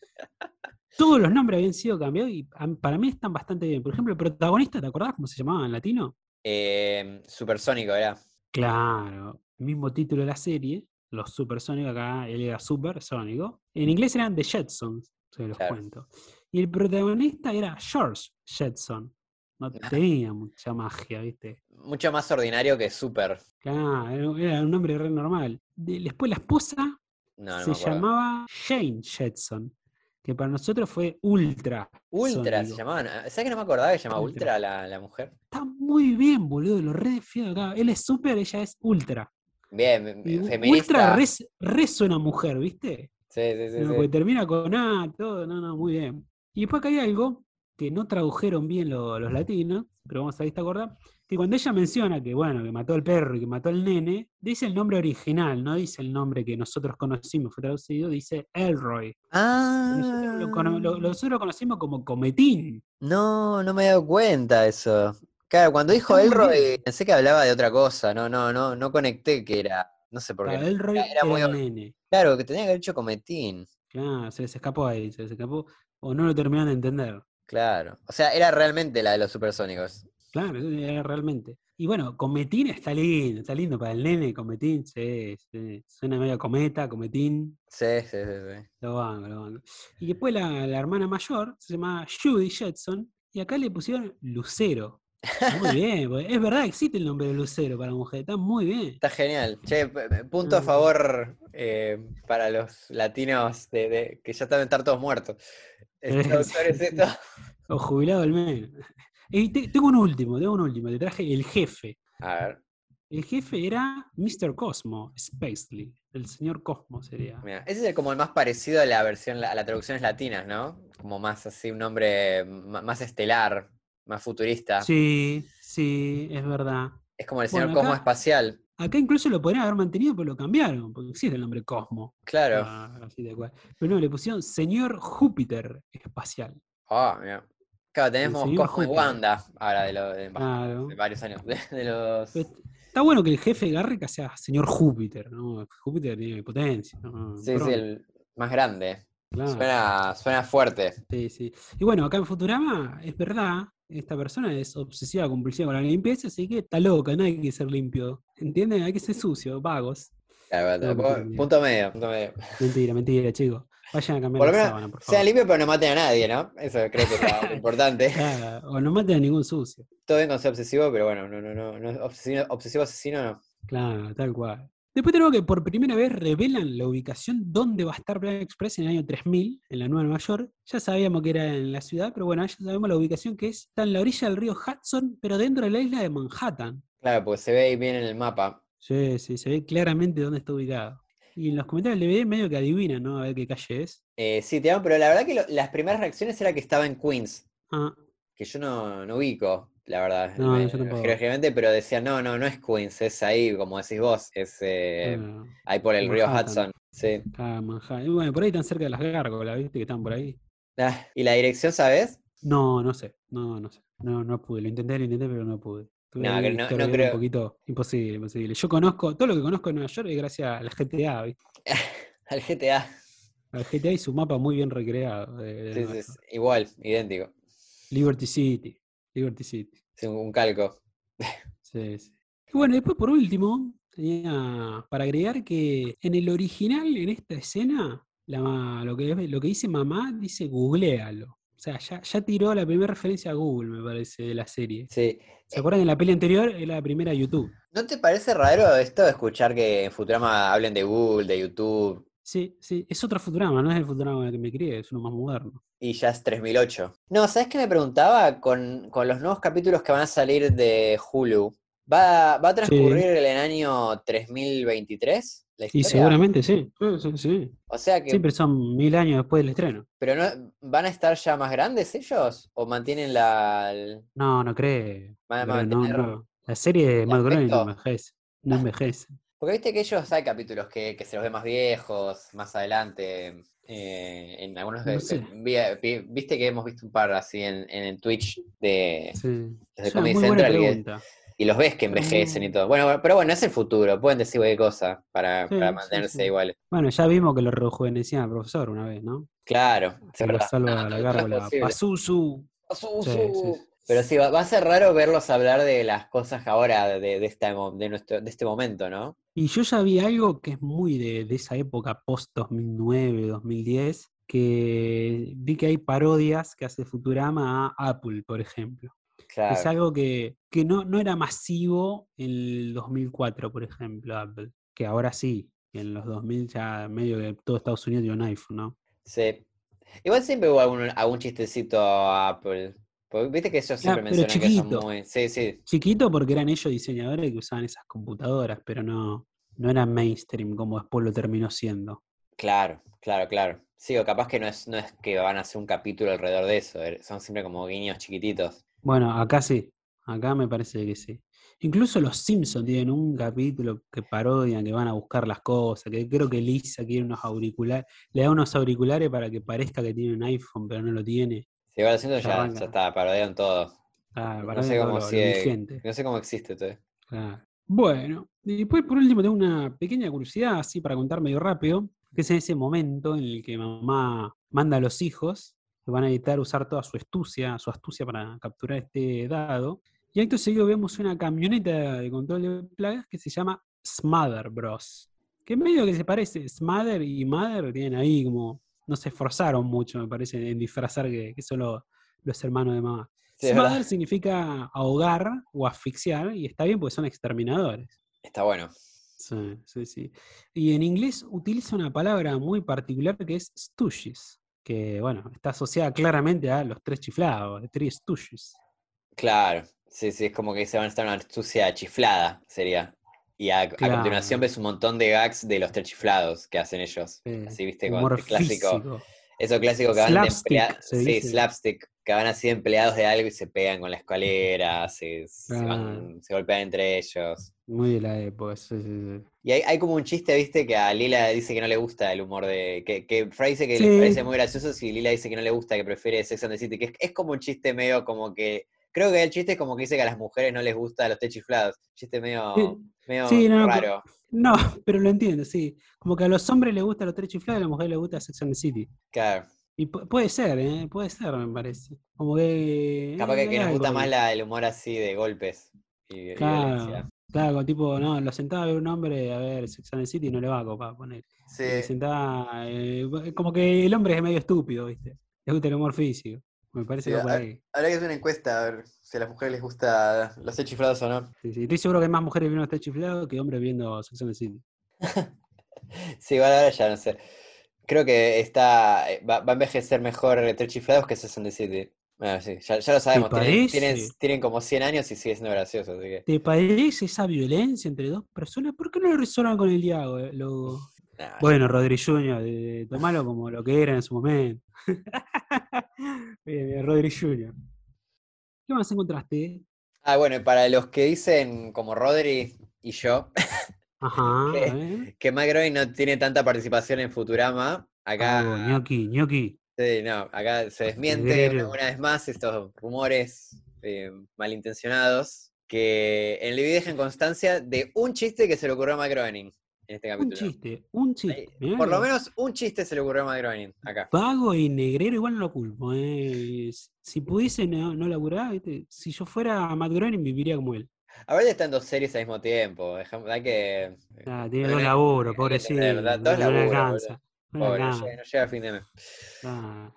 todos los nombres habían sido cambiados y para mí están bastante bien. Por ejemplo, el protagonista, ¿te acordás cómo se llamaba en latino? Eh, supersónico era. Claro, mismo título de la serie, Los Supersónicos, acá él era supersónico. En inglés eran The Jetsons, se los Claro. cuento. Y el protagonista era George Jetson. No tenía mucha magia, ¿viste? Mucho más ordinario que super. Claro, era un nombre re normal. De- después la esposa No, no se llamaba Jane Jetson, que para nosotros fue ultra. Ultra se llamaban. ¿Sabes que no me acordaba que se llamaba Ultra. Ultra la, la mujer? Está muy bien, boludo, lo re defiendo acá. Él es super, ella es ultra. Bien, Y feminista. ultra re, re mujer, ¿viste? Sí, sí, sí. No, sí. Porque termina con A, todo, no, no, muy bien. Y después acá hay algo que no tradujeron bien lo- los latinos, pero vamos a ver si te acordás, que cuando ella menciona que, bueno, que mató al perro y que mató al nene, dice el nombre original, no dice el nombre que nosotros conocimos, fue traducido, dice Elroy. Nosotros lo, lo- Ah, nosotros lo conocimos como Cometín. no, no me he dado cuenta eso. Claro, cuando dijo Elroy, pensé que hablaba de otra cosa. No, no, no, no conecté que era. No sé por qué. Claro, Elroy era- era, era muy el nene. Claro, que tenía que haber hecho cometín. Claro, se les escapó ahí, se les escapó. O no lo terminaron de entender. Claro. O sea, era realmente la de los supersónicos. Claro, realmente. Y bueno, Cometín está lindo, está lindo para el nene, Cometín, sí, sí. Suena medio cometa, Cometín, Sí, sí, sí, sí. lo banco, lo banco. Y después la, la hermana mayor se llama Judy Jetson, y acá le pusieron Lucero. Muy bien, es verdad, existe el nombre de Lucero para mujer, está muy bien. Está genial. Che, punto a Mm. favor eh, para los latinos de, de- que ya deben estar todos muertos. El Sí, traductor es sí, esto. O jubilado al menos. Y te- tengo un último, tengo un último, te traje el jefe. A ver, El jefe era Mr. Cosmo, Spacely, el señor Cosmo sería. mira. Ese es como el más parecido a la versión, a las traducciones latinas, ¿no? Como más así, un nombre más estelar, más futurista. Sí, sí, es verdad. Es como el Bueno, señor Cosmo acá- Espacial. Acá incluso lo podrían haber mantenido, pero lo cambiaron, porque existe el nombre Cosmo. Claro. Ah, así de cual. Pero no, le pusieron señor Júpiter espacial. Ah, mira. Claro, tenemos Cosmo. Wanda ahora de, lo- de- Claro. de varios años. De, de los. Está bueno que el jefe Garrica sea señor Júpiter, ¿no? Júpiter tiene potencia. ¿no? Sí, sí, Pronto, el más grande. claro. Suena, suena fuerte. Sí, sí. Y bueno, acá en Futurama, es verdad, esta persona es obsesiva compulsiva con la limpieza, así que está loca, no hay que ser limpio. ¿Entienden? Hay que ser sucio, vagos. Claro, No, punto medio, punto medio. Mentira, mentira, chicos. Vayan a cambiar Por lo la menos sábana, por Sean favor. limpios, pero no maten a nadie, ¿no? Eso creo que es lo importante. Claro, o no maten a ningún sucio. Todo bien con ser obsesivo, pero bueno, no, no, no, no obsesivo, obsesivo asesino no. Claro, tal cual. Después tenemos que por primera vez revelan la ubicación donde va a estar Planet Express en el año 3000, en la Nueva Nueva York. Ya sabíamos que era en la ciudad, pero bueno, ya sabemos la ubicación que es. Está en la orilla del río Hudson, pero dentro de la isla de Manhattan. Claro, porque se ve ahí bien en el mapa. Sí, sí, se ve claramente dónde está ubicado. Y en los comentarios del DVD medio que adivinan, ¿no? A ver qué calle es. Eh, sí, te amo, pero la verdad que lo- las primeras reacciones era que estaba en Queens, Ah, que yo no, no ubico, la verdad, No, me- yo tampoco. pero decían, no, no, no es Queens, es ahí, como decís vos, es eh, claro, ahí por el río Manhattan. Hudson. Sí. acá Manhattan. Y bueno, por ahí están cerca de las gárgolas, ¿viste? Que están por ahí. Ah, ¿Y la dirección, sabes? No, no sé, no, no sé. No, no pude. Lo intenté, lo intenté, pero no pude. No, no- no un creo- poquito imposible, imposible. Yo conozco, todo lo que conozco de Nueva York es gracias a la GTA, ¿viste? Al GTA. Al GTA y su mapa muy bien recreado. de- de Sí, sí, sí, igual, idéntico. Liberty City. Liberty City. Un, un calco. Sí, sí. Y bueno, después por último, tenía para agregar que en el original, en esta escena, la, lo, que, lo que dice mamá dice googlealo. O sea, ya, ya tiró la primera referencia a Google, me parece, de la serie. Sí. ¿Se acuerdan? En la peli anterior era la primera YouTube. ¿No te parece raro esto de escuchar que en Futurama hablen de Google, de YouTube, Sí, sí, es otro Futurama, no es el Futurama en el que me crié, es uno más moderno. y ya es 3008? No, ¿sabes qué me preguntaba? Con, con los nuevos capítulos que van a salir de Hulu, ¿va, va a transcurrir el año 3023? La Y seguramente sí. Sí, sí, sí. O sea que, Siempre son mil años después del estreno. pero no, ¿van a estar ya más grandes ellos? ¿O mantienen la... el- No, no cree. Van a no, mantener no. La serie de Matt Groening no envejece. No envejece. Porque viste que ellos hay capítulos que, que se los ve más viejos, más adelante. eh, en algunos No de- sé. vi- vi- viste que hemos visto un par así en, en el Twitch de, Sí. los de Es una Comedy muy buena Central. Y los ves que envejecen y no- todo. Bueno, pero bueno, es el futuro, pueden decir cualquier cosa para, Sí, para mantenerse sí. iguales. Bueno, ya vimos que lo rejuvenecían al profesor una vez, ¿no? Claro, Se lo salva No, a no, la no gárgola. posible. Pazuzu. Sí. Pero sí, va, va a ser raro verlos hablar de las cosas ahora, de, de, esta de, nuestro, de este momento, ¿no? Y yo ya vi algo que es muy de, de esa época, post 2009, 2010, que vi que hay parodias que hace Futurama a Apple, por ejemplo. Claro. Es algo que, que no, no era masivo en el 2004, por ejemplo, Apple. Que ahora sí, en los 2000 ya medio que todo Estados Unidos tiene un iPhone, ¿no? Sí. Igual siempre hubo algún, algún chistecito a Apple. Porque viste que ellos siempre pero mencionan que son chiquito. muy. Sí, sí, Chiquito porque eran ellos diseñadores que usaban esas computadoras, pero no, no era mainstream como después lo terminó siendo. claro, claro, claro. Sí, o capaz que no es, no es que van a hacer un capítulo alrededor de eso. eh, Son siempre como guiños chiquititos. Bueno, acá sí, acá me parece que sí. Incluso los Simpsons tienen un capítulo que parodian, que van a buscar las cosas, que creo que Lisa quiere unos auriculares, le da unos auriculares para que parezca que tiene un iPhone, pero no lo tiene. Sí, igual siento Ya ya, ya está, parodian todo. Ah, No para sé cómo vigente. No sé cómo existe todo. Claro. Bueno, y después por último tengo una pequeña curiosidad, así para contar medio rápido, que es en ese momento en el que mamá manda a los hijos, van a evitar usar toda su astucia, su astucia para capturar este dado. Y acto seguido vemos una camioneta de control de plagas que se llama Smother Bros. Que medio que se parece, Smother y Mother tienen ahí como, no se esforzaron mucho, me parece, en disfrazar que, que son los, los hermanos de mamá. Sí, Smother significa ahogar o asfixiar, y está bien porque son exterminadores. Está bueno. Sí, sí, sí. Y en inglés utiliza una palabra muy particular que es stooges, que bueno, está asociada claramente a los tres chiflados, the three stooges. Claro. Sí, sí, es como que se van a estar una astucia chiflada, sería. Y a, a continuación ves un montón de gags de los tres chiflados que hacen ellos. Sí, Así, viste, con el clásico. físico. Eso clásico que van de Slapstick, emplea- se Sí, slapstick, que van así empleados de algo y se pegan con la escalera, se, se van- se golpean entre ellos. Muy de la época, sí, sí, sí. Y hay, hay como un chiste, viste, que a Lila dice que no le gusta el humor de. que, que Fry dice que Sí. le parece muy gracioso y Lila dice que no le gusta, que prefiere Sex and the City, que es, es como un chiste medio como que. Creo que el chiste es como que dice que a las mujeres no les gusta los té chiflados. Chiste medio, Sí. medio Sí, no, raro. No, pero lo entiendo, sí. Como que a los hombres les gusta los tres chiflados y a las mujeres les gusta Sex and the City. Claro. Y pu- puede ser, ¿eh? Puede ser, me parece. Como que... Capaz eh, que, que hay nos gusta más la- el humor así de golpes y, y Claro. violencia. Claro, tipo, no, lo sentaba a ver un hombre a ver Sex and the City y no le va a copar poner. Sí. Sentaba, eh, como que el hombre es medio estúpido, ¿viste? Le gusta el humor físico. Me parece Sí, que por ahí. Habrá que hacer una encuesta a ver si a las mujeres les gusta los ser chiflados o no. Sí, sí. Estoy seguro que hay más mujeres viendo este chiflado que hombres viendo Sex and the City. Sí, igual ahora ya no sé. Creo que está eh, va, va a envejecer mejor Tres Chiflados que Sex and the City. Bueno, sí, ya, ya lo sabemos. Tienen, tienen- tienen como 100 años y sigue siendo gracioso, así que. ¿Te parece esa violencia entre dos personas? ¿Por qué no lo resuelvan con el diálogo? Eh, nah, Bueno, Rodri Jr., eh, tomalo como lo que era en su momento. bien, bien, Rodri Jr. ¿Qué más encontraste? Ah, bueno, para los que dicen como Rodri y yo, que Mike Groening no tiene tanta participación en Futurama, acá, Oh, ñoqui, ñoqui. sí, no, acá se desmiente una, una vez más estos rumores eh, malintencionados que en video dejan constancia de un chiste que se le ocurrió a Mike Groening en este Un chiste, un chiste. Por lo menos un chiste se le ocurrió a Mike Groening acá. Vago y negrero igual no lo culpo. eh. Si pudiese no, no laburar, ¿viste? si yo fuera Matt Groening viviría como él. A ver, está en dos series al mismo tiempo. hay que. Ah, tiene no dos laburos, pobrecito. dos laburos. No Pobre, no alcanza. llega, no llega a fin de mes. Ah,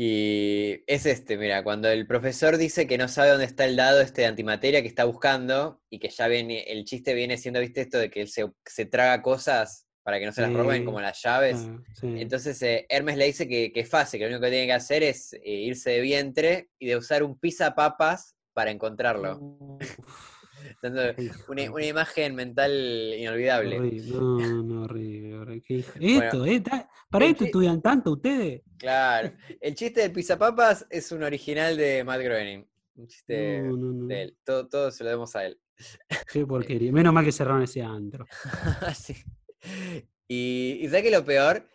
Y es este, mira, cuando el profesor dice que no sabe dónde está el dado este de antimateria que está buscando y que ya viene, el chiste viene siendo, viste, esto de que él se, se traga cosas para que no se las roben, como las llaves. ah, sí. Entonces eh, Hermes le dice que, que es fácil, que lo único que tiene que hacer es eh, irse de vientre y de usar un pizza papas para encontrarlo. Uf, una, una imagen mental inolvidable. No, no, horrible. Bueno, Esto, eh, ¿para esto estudian tanto ustedes? Claro. El chiste del pizza papas es un original de Matt Groening. Un chiste No, no, no. de él. Todo, todo se lo demos a él. Qué porquería. Menos mal que cerraron ese antro. Sí. Y, y ¿sabes qué es lo peor?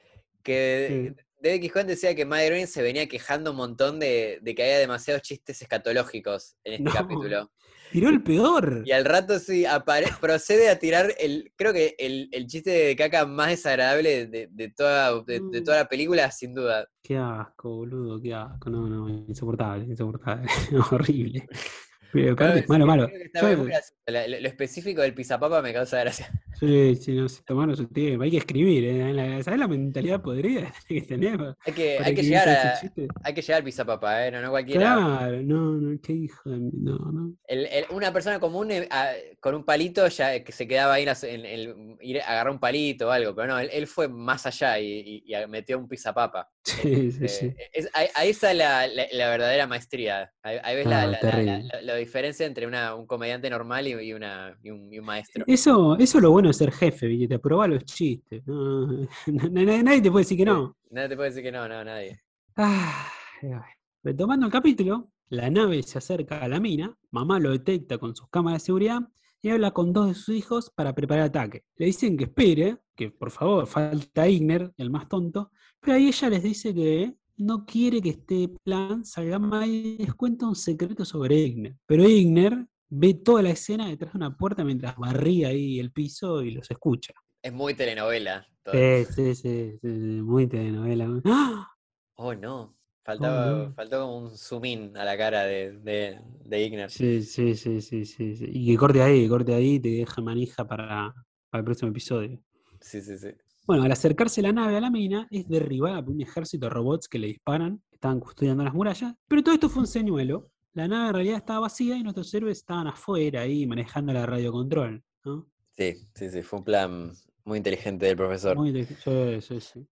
Que Sí. David Quijón decía que Matt Groening se venía quejando un montón de, de que había demasiados chistes escatológicos en este capítulo. Tiró el peor. Y al rato sí apare- procede a tirar el, creo que el, el chiste de caca más desagradable de, de toda, de, de toda la película, sin duda. Qué asco, boludo, qué asco. No, no, insoportable, insoportable. horrible. Pero, malo, Yo- Lo, lo específico del pizapapa me causa gracia. Sí, sí, no sé, tomaron su tiempo. Hay que escribir, ¿eh? La- ¿Sabes la mentalidad podrida que tenemos? Hay que, hay que llegar a, hay que llegar al pizapapa, ¿eh? No, no cualquiera. Claro, no, no, qué hijo de... mi- No, no. El- el- una persona común eh, a- con un palito ya que se quedaba ahí en, en a agarrar un palito o algo, pero no, él, él fue más allá y, y- y metió un pizapapa. Sí, sí, Eh, sí. es- ahí, ahí está la, la- la verdadera maestría. Ahí, ves la, Ah, la diferencia entre una- un comediante normal y, y una, y un, y un maestro. Eso, eso es lo bueno de ser jefe, ¿viste? Te aprobás los chistes. No, nadie, nadie te puede decir que no. Nadie te puede decir que no, no, nadie. Ah, ay. Retomando el capítulo, la nave se acerca a la mina, mamá lo detecta con sus cámaras de seguridad y habla con dos de sus hijos para preparar ataque. Le dicen que espere, que por favor, falta Igner, el más tonto, pero ahí ella les dice que no quiere que este plan salga mal y les cuenta un secreto sobre Igner. Pero Igner ve toda la escena detrás de una puerta mientras barría ahí el piso y los escucha. Es muy telenovela. Sí, sí, sí, sí, muy telenovela. ¡Ah! Oh, no. Faltaba, no. faltó como un zoom in a la cara de, de, de Igner. Sí, sí, sí, sí, sí, sí. Y que corte ahí, que corte ahí y te deja manija para, para el próximo episodio. Sí, sí, sí. Bueno, al acercarse la nave a la mina, es derribada por un ejército de robots que le disparan, que estaban custodiando las murallas. Pero todo esto fue un señuelo. La nave en realidad estaba vacía y nuestros héroes estaban afuera ahí manejando la radiocontrol. ¿no? Sí, sí, sí. Fue un plan muy inteligente del profesor. Muy inte- sí, sí, sí.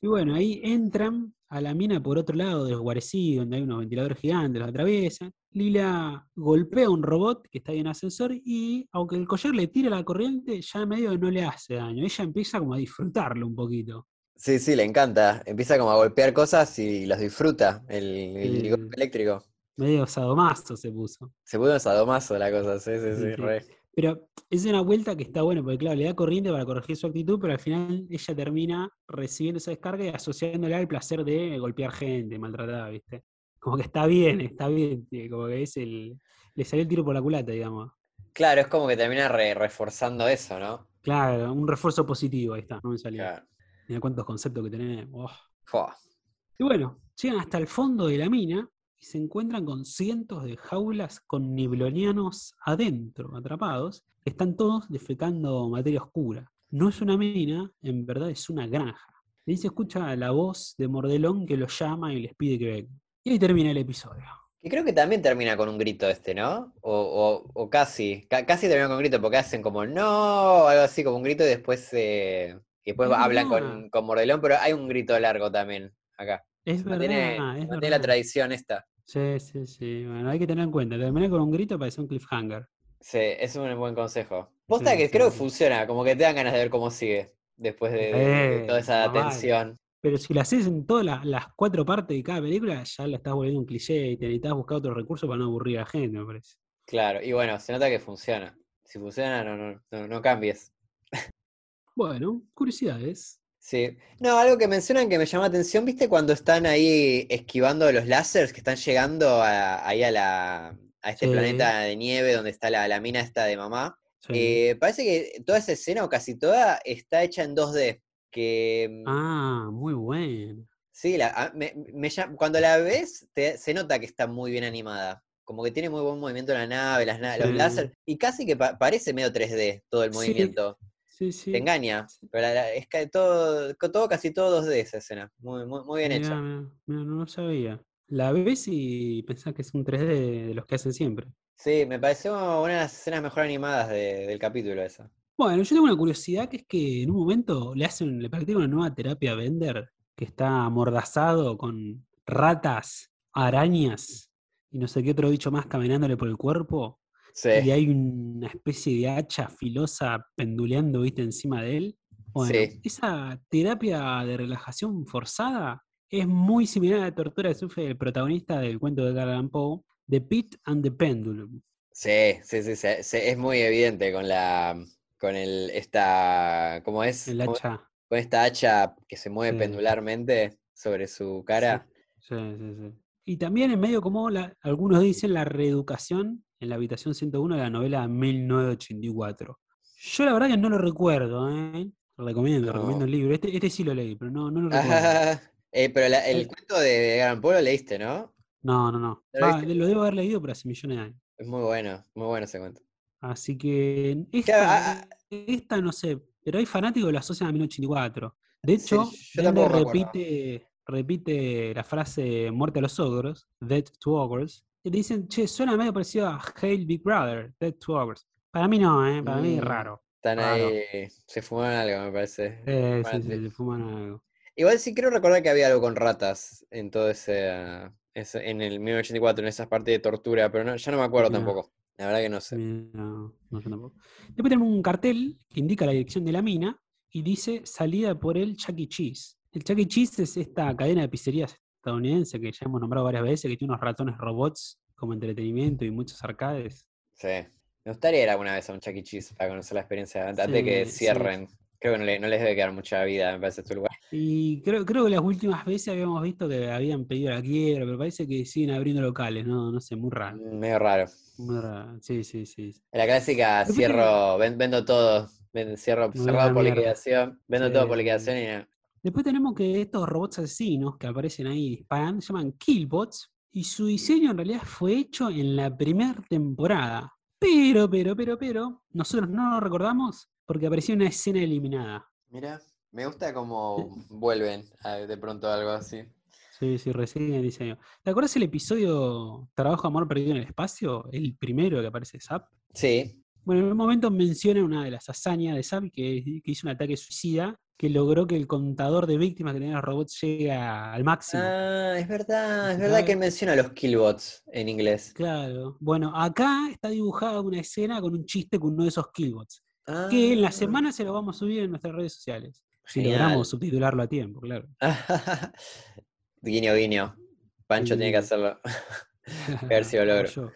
Y bueno, ahí entran a la mina por otro lado desguarecido, donde hay unos ventiladores gigantes, los atraviesan. Lila golpea a un robot que está ahí en ascensor y aunque el collar le tira la corriente, ya medio que no le hace daño. Ella empieza como a disfrutarlo un poquito. Sí, sí, le encanta. Empieza como a golpear cosas y las disfruta. El, el golpe eléctrico. Medio sadomaso se puso. Se puso sadomaso la cosa, sí, sí, Sí, sí, sí. re. Pero es una vuelta que está buena, porque claro, le da corriente para corregir su actitud, pero al final ella termina recibiendo esa descarga y asociándola al placer de golpear gente, maltratada, ¿viste? Como que está bien, está bien, como que es el. Le salió el tiro por la culata, digamos. Claro, es como que termina re- reforzando eso, ¿no? Claro, un refuerzo positivo, ahí está, no me salió. Claro. Mira cuántos conceptos que tenemos. oh. Y bueno, llegan hasta el fondo de la mina y se encuentran con cientos de jaulas con niblonianos adentro, atrapados, están todos defecando materia oscura. No es una mina, en verdad es una granja. Y ahí se escucha la voz de Mordelón que los llama y les pide que vengan. Y ahí termina el episodio. Y creo que también termina con un grito este, ¿no? O, o- o casi, ca- casi termina con un grito porque hacen como no, algo así como un grito y después, eh, y después Es hablan con, con Mordelón, pero hay un grito largo también acá. Es Mantiene, verdad, es mantiene la tradición esta. Sí, sí, sí. Bueno, hay que tener en cuenta. Terminar con un grito parece un cliffhanger. Sí, es un buen consejo. Posta Sí, que sí, creo que funciona, como que te dan ganas de ver cómo sigue después de, de Eh, toda esa tensión. Pero si lo haces en todas las, las cuatro partes de cada película, ya la estás volviendo un cliché y te necesitas buscar otro recurso para no aburrir a la gente, me parece. Claro, y bueno, se nota que funciona. Si funciona, no, no, no, no cambies. Bueno, curiosidades. Sí. No, algo que mencionan que me llama la atención, ¿viste? Cuando están ahí esquivando los láseres que están llegando a- ahí a la a este Sí. planeta de nieve donde está la, la mina esta de mamá. Sí. Eh, parece que toda esa escena, o casi toda, está hecha en 2D. Que mm, ah, muy bueno. sí, la- a- me- me cuando la ves, te- se nota que está muy bien animada. Como que tiene muy buen movimiento la nave, las na- los Sí. láser, y casi que pa- parece medio 3D todo el Sí, movimiento. Sí, sí. Te engaña, pero la- la- es que todo, todo, casi todo 2D esa escena. Muy, muy, muy bien hecha. no lo sabía. La ves y pensás que es un 3D de los que hacen siempre. Sí, me pareció una de las escenas mejor animadas de- del capítulo esa. Bueno, yo tengo una curiosidad que es que en un momento le hacen, le practican una nueva terapia a Bender que está amordazado con ratas, arañas y no sé qué otro bicho más caminándole por el cuerpo. Y Sí, hay una especie de hacha filosa penduleando, viste, encima de él. Bueno, Sí. esa terapia de relajación forzada es muy similar a la tortura que sufre el protagonista del cuento de Edgar Poe, The Pit and the Pendulum. sí, sí, sí, se- es muy evidente con la, con el, esta, ¿cómo es? El ¿Cómo- hacha. Con esta hacha que se mueve Sí. pendularmente sobre su cara. Sí, sí, sí. Y también en medio como la- algunos dicen la reeducación en la habitación 101 de la novela 1984. Yo la verdad que no lo recuerdo, ¿eh? Lo recomiendo, No. recomiendo el libro. Este, este sí lo leí, pero no, no lo recuerdo. Eh, pero la- el Eh. cuento de Gran Polo lo leíste, ¿no? No, no, no. ¿No lo Va, viste? lo debo haber leído, pero hace millones de años. Es muy bueno, muy bueno ese cuento. Así que esta, Claro, ah, esta no sé, pero hay fanáticos que lo asocian a 1984. De Sí, hecho, acuerdo. repite, repite la frase muerte a los ogros, dead to ogres, te dicen, che, suena medio parecido a Hail Big Brother, dead to ogres. Para mí no, ¿eh? para mí es Mm, raro. Están Raro. ahí, se fumaron algo, me parece. Eh, sí, sí, se fuman algo. Igual sí creo recordar que había algo con ratas en todo ese, ese- en el 1984, en esas partes de tortura, pero no, ya no me acuerdo tampoco. La verdad que no sé. No, no, yo tampoco. Después tenemos un cartel que indica la dirección de la mina y dice salida por el Chuck E. Cheese. El Chuck E. Cheese es esta cadena de pizzerías estadounidense que ya hemos nombrado varias veces, que tiene unos ratones robots como entretenimiento y muchos arcades. Sí. Me gustaría ir alguna vez a un Chuck E. Cheese para conocer la experiencia antes de que sí. cierren. Creo que no, le- no les debe quedar mucha vida, me parece, este lugar. Y creo, creo que las últimas veces habíamos visto que habían pedido la quiebra, pero parece que siguen abriendo locales, no, no sé, muy raro. Mm, Medio raro. Muy raro. Sí, sí, sí. La clásica, cierro, ven- vendo todo, cierro, cerrado por liquidación, vendo Sí, todo por liquidación y. Después tenemos que estos robots asesinos que aparecen ahí y disparan, se llaman Killbots, y su diseño en realidad fue hecho en la primera temporada. Pero, pero, pero, pero, nosotros no lo recordamos porque apareció una escena eliminada. Mira, me gusta cómo vuelven a- de pronto algo así. Sí, sí, recién el diseño. ¿Te acuerdas el episodio Trabajo Amor Perdido en el Espacio? El primero que aparece Zap. Sí, Bueno, en un momento menciona una de las hazañas de Zap que, que hizo un ataque suicida que logró que el contador de víctimas que tenían los robots llegue a- al máximo. Ah, es verdad, es verdad que menciona los killbots en inglés. Claro. Bueno, acá está dibujada una escena con un chiste con uno de esos killbots. Que en la Ah, semana se lo vamos a subir en nuestras redes sociales. Si logramos subtitularlo a tiempo, claro. Guiño, guiño. Pancho tiene que hacerlo. A ver si lo logro.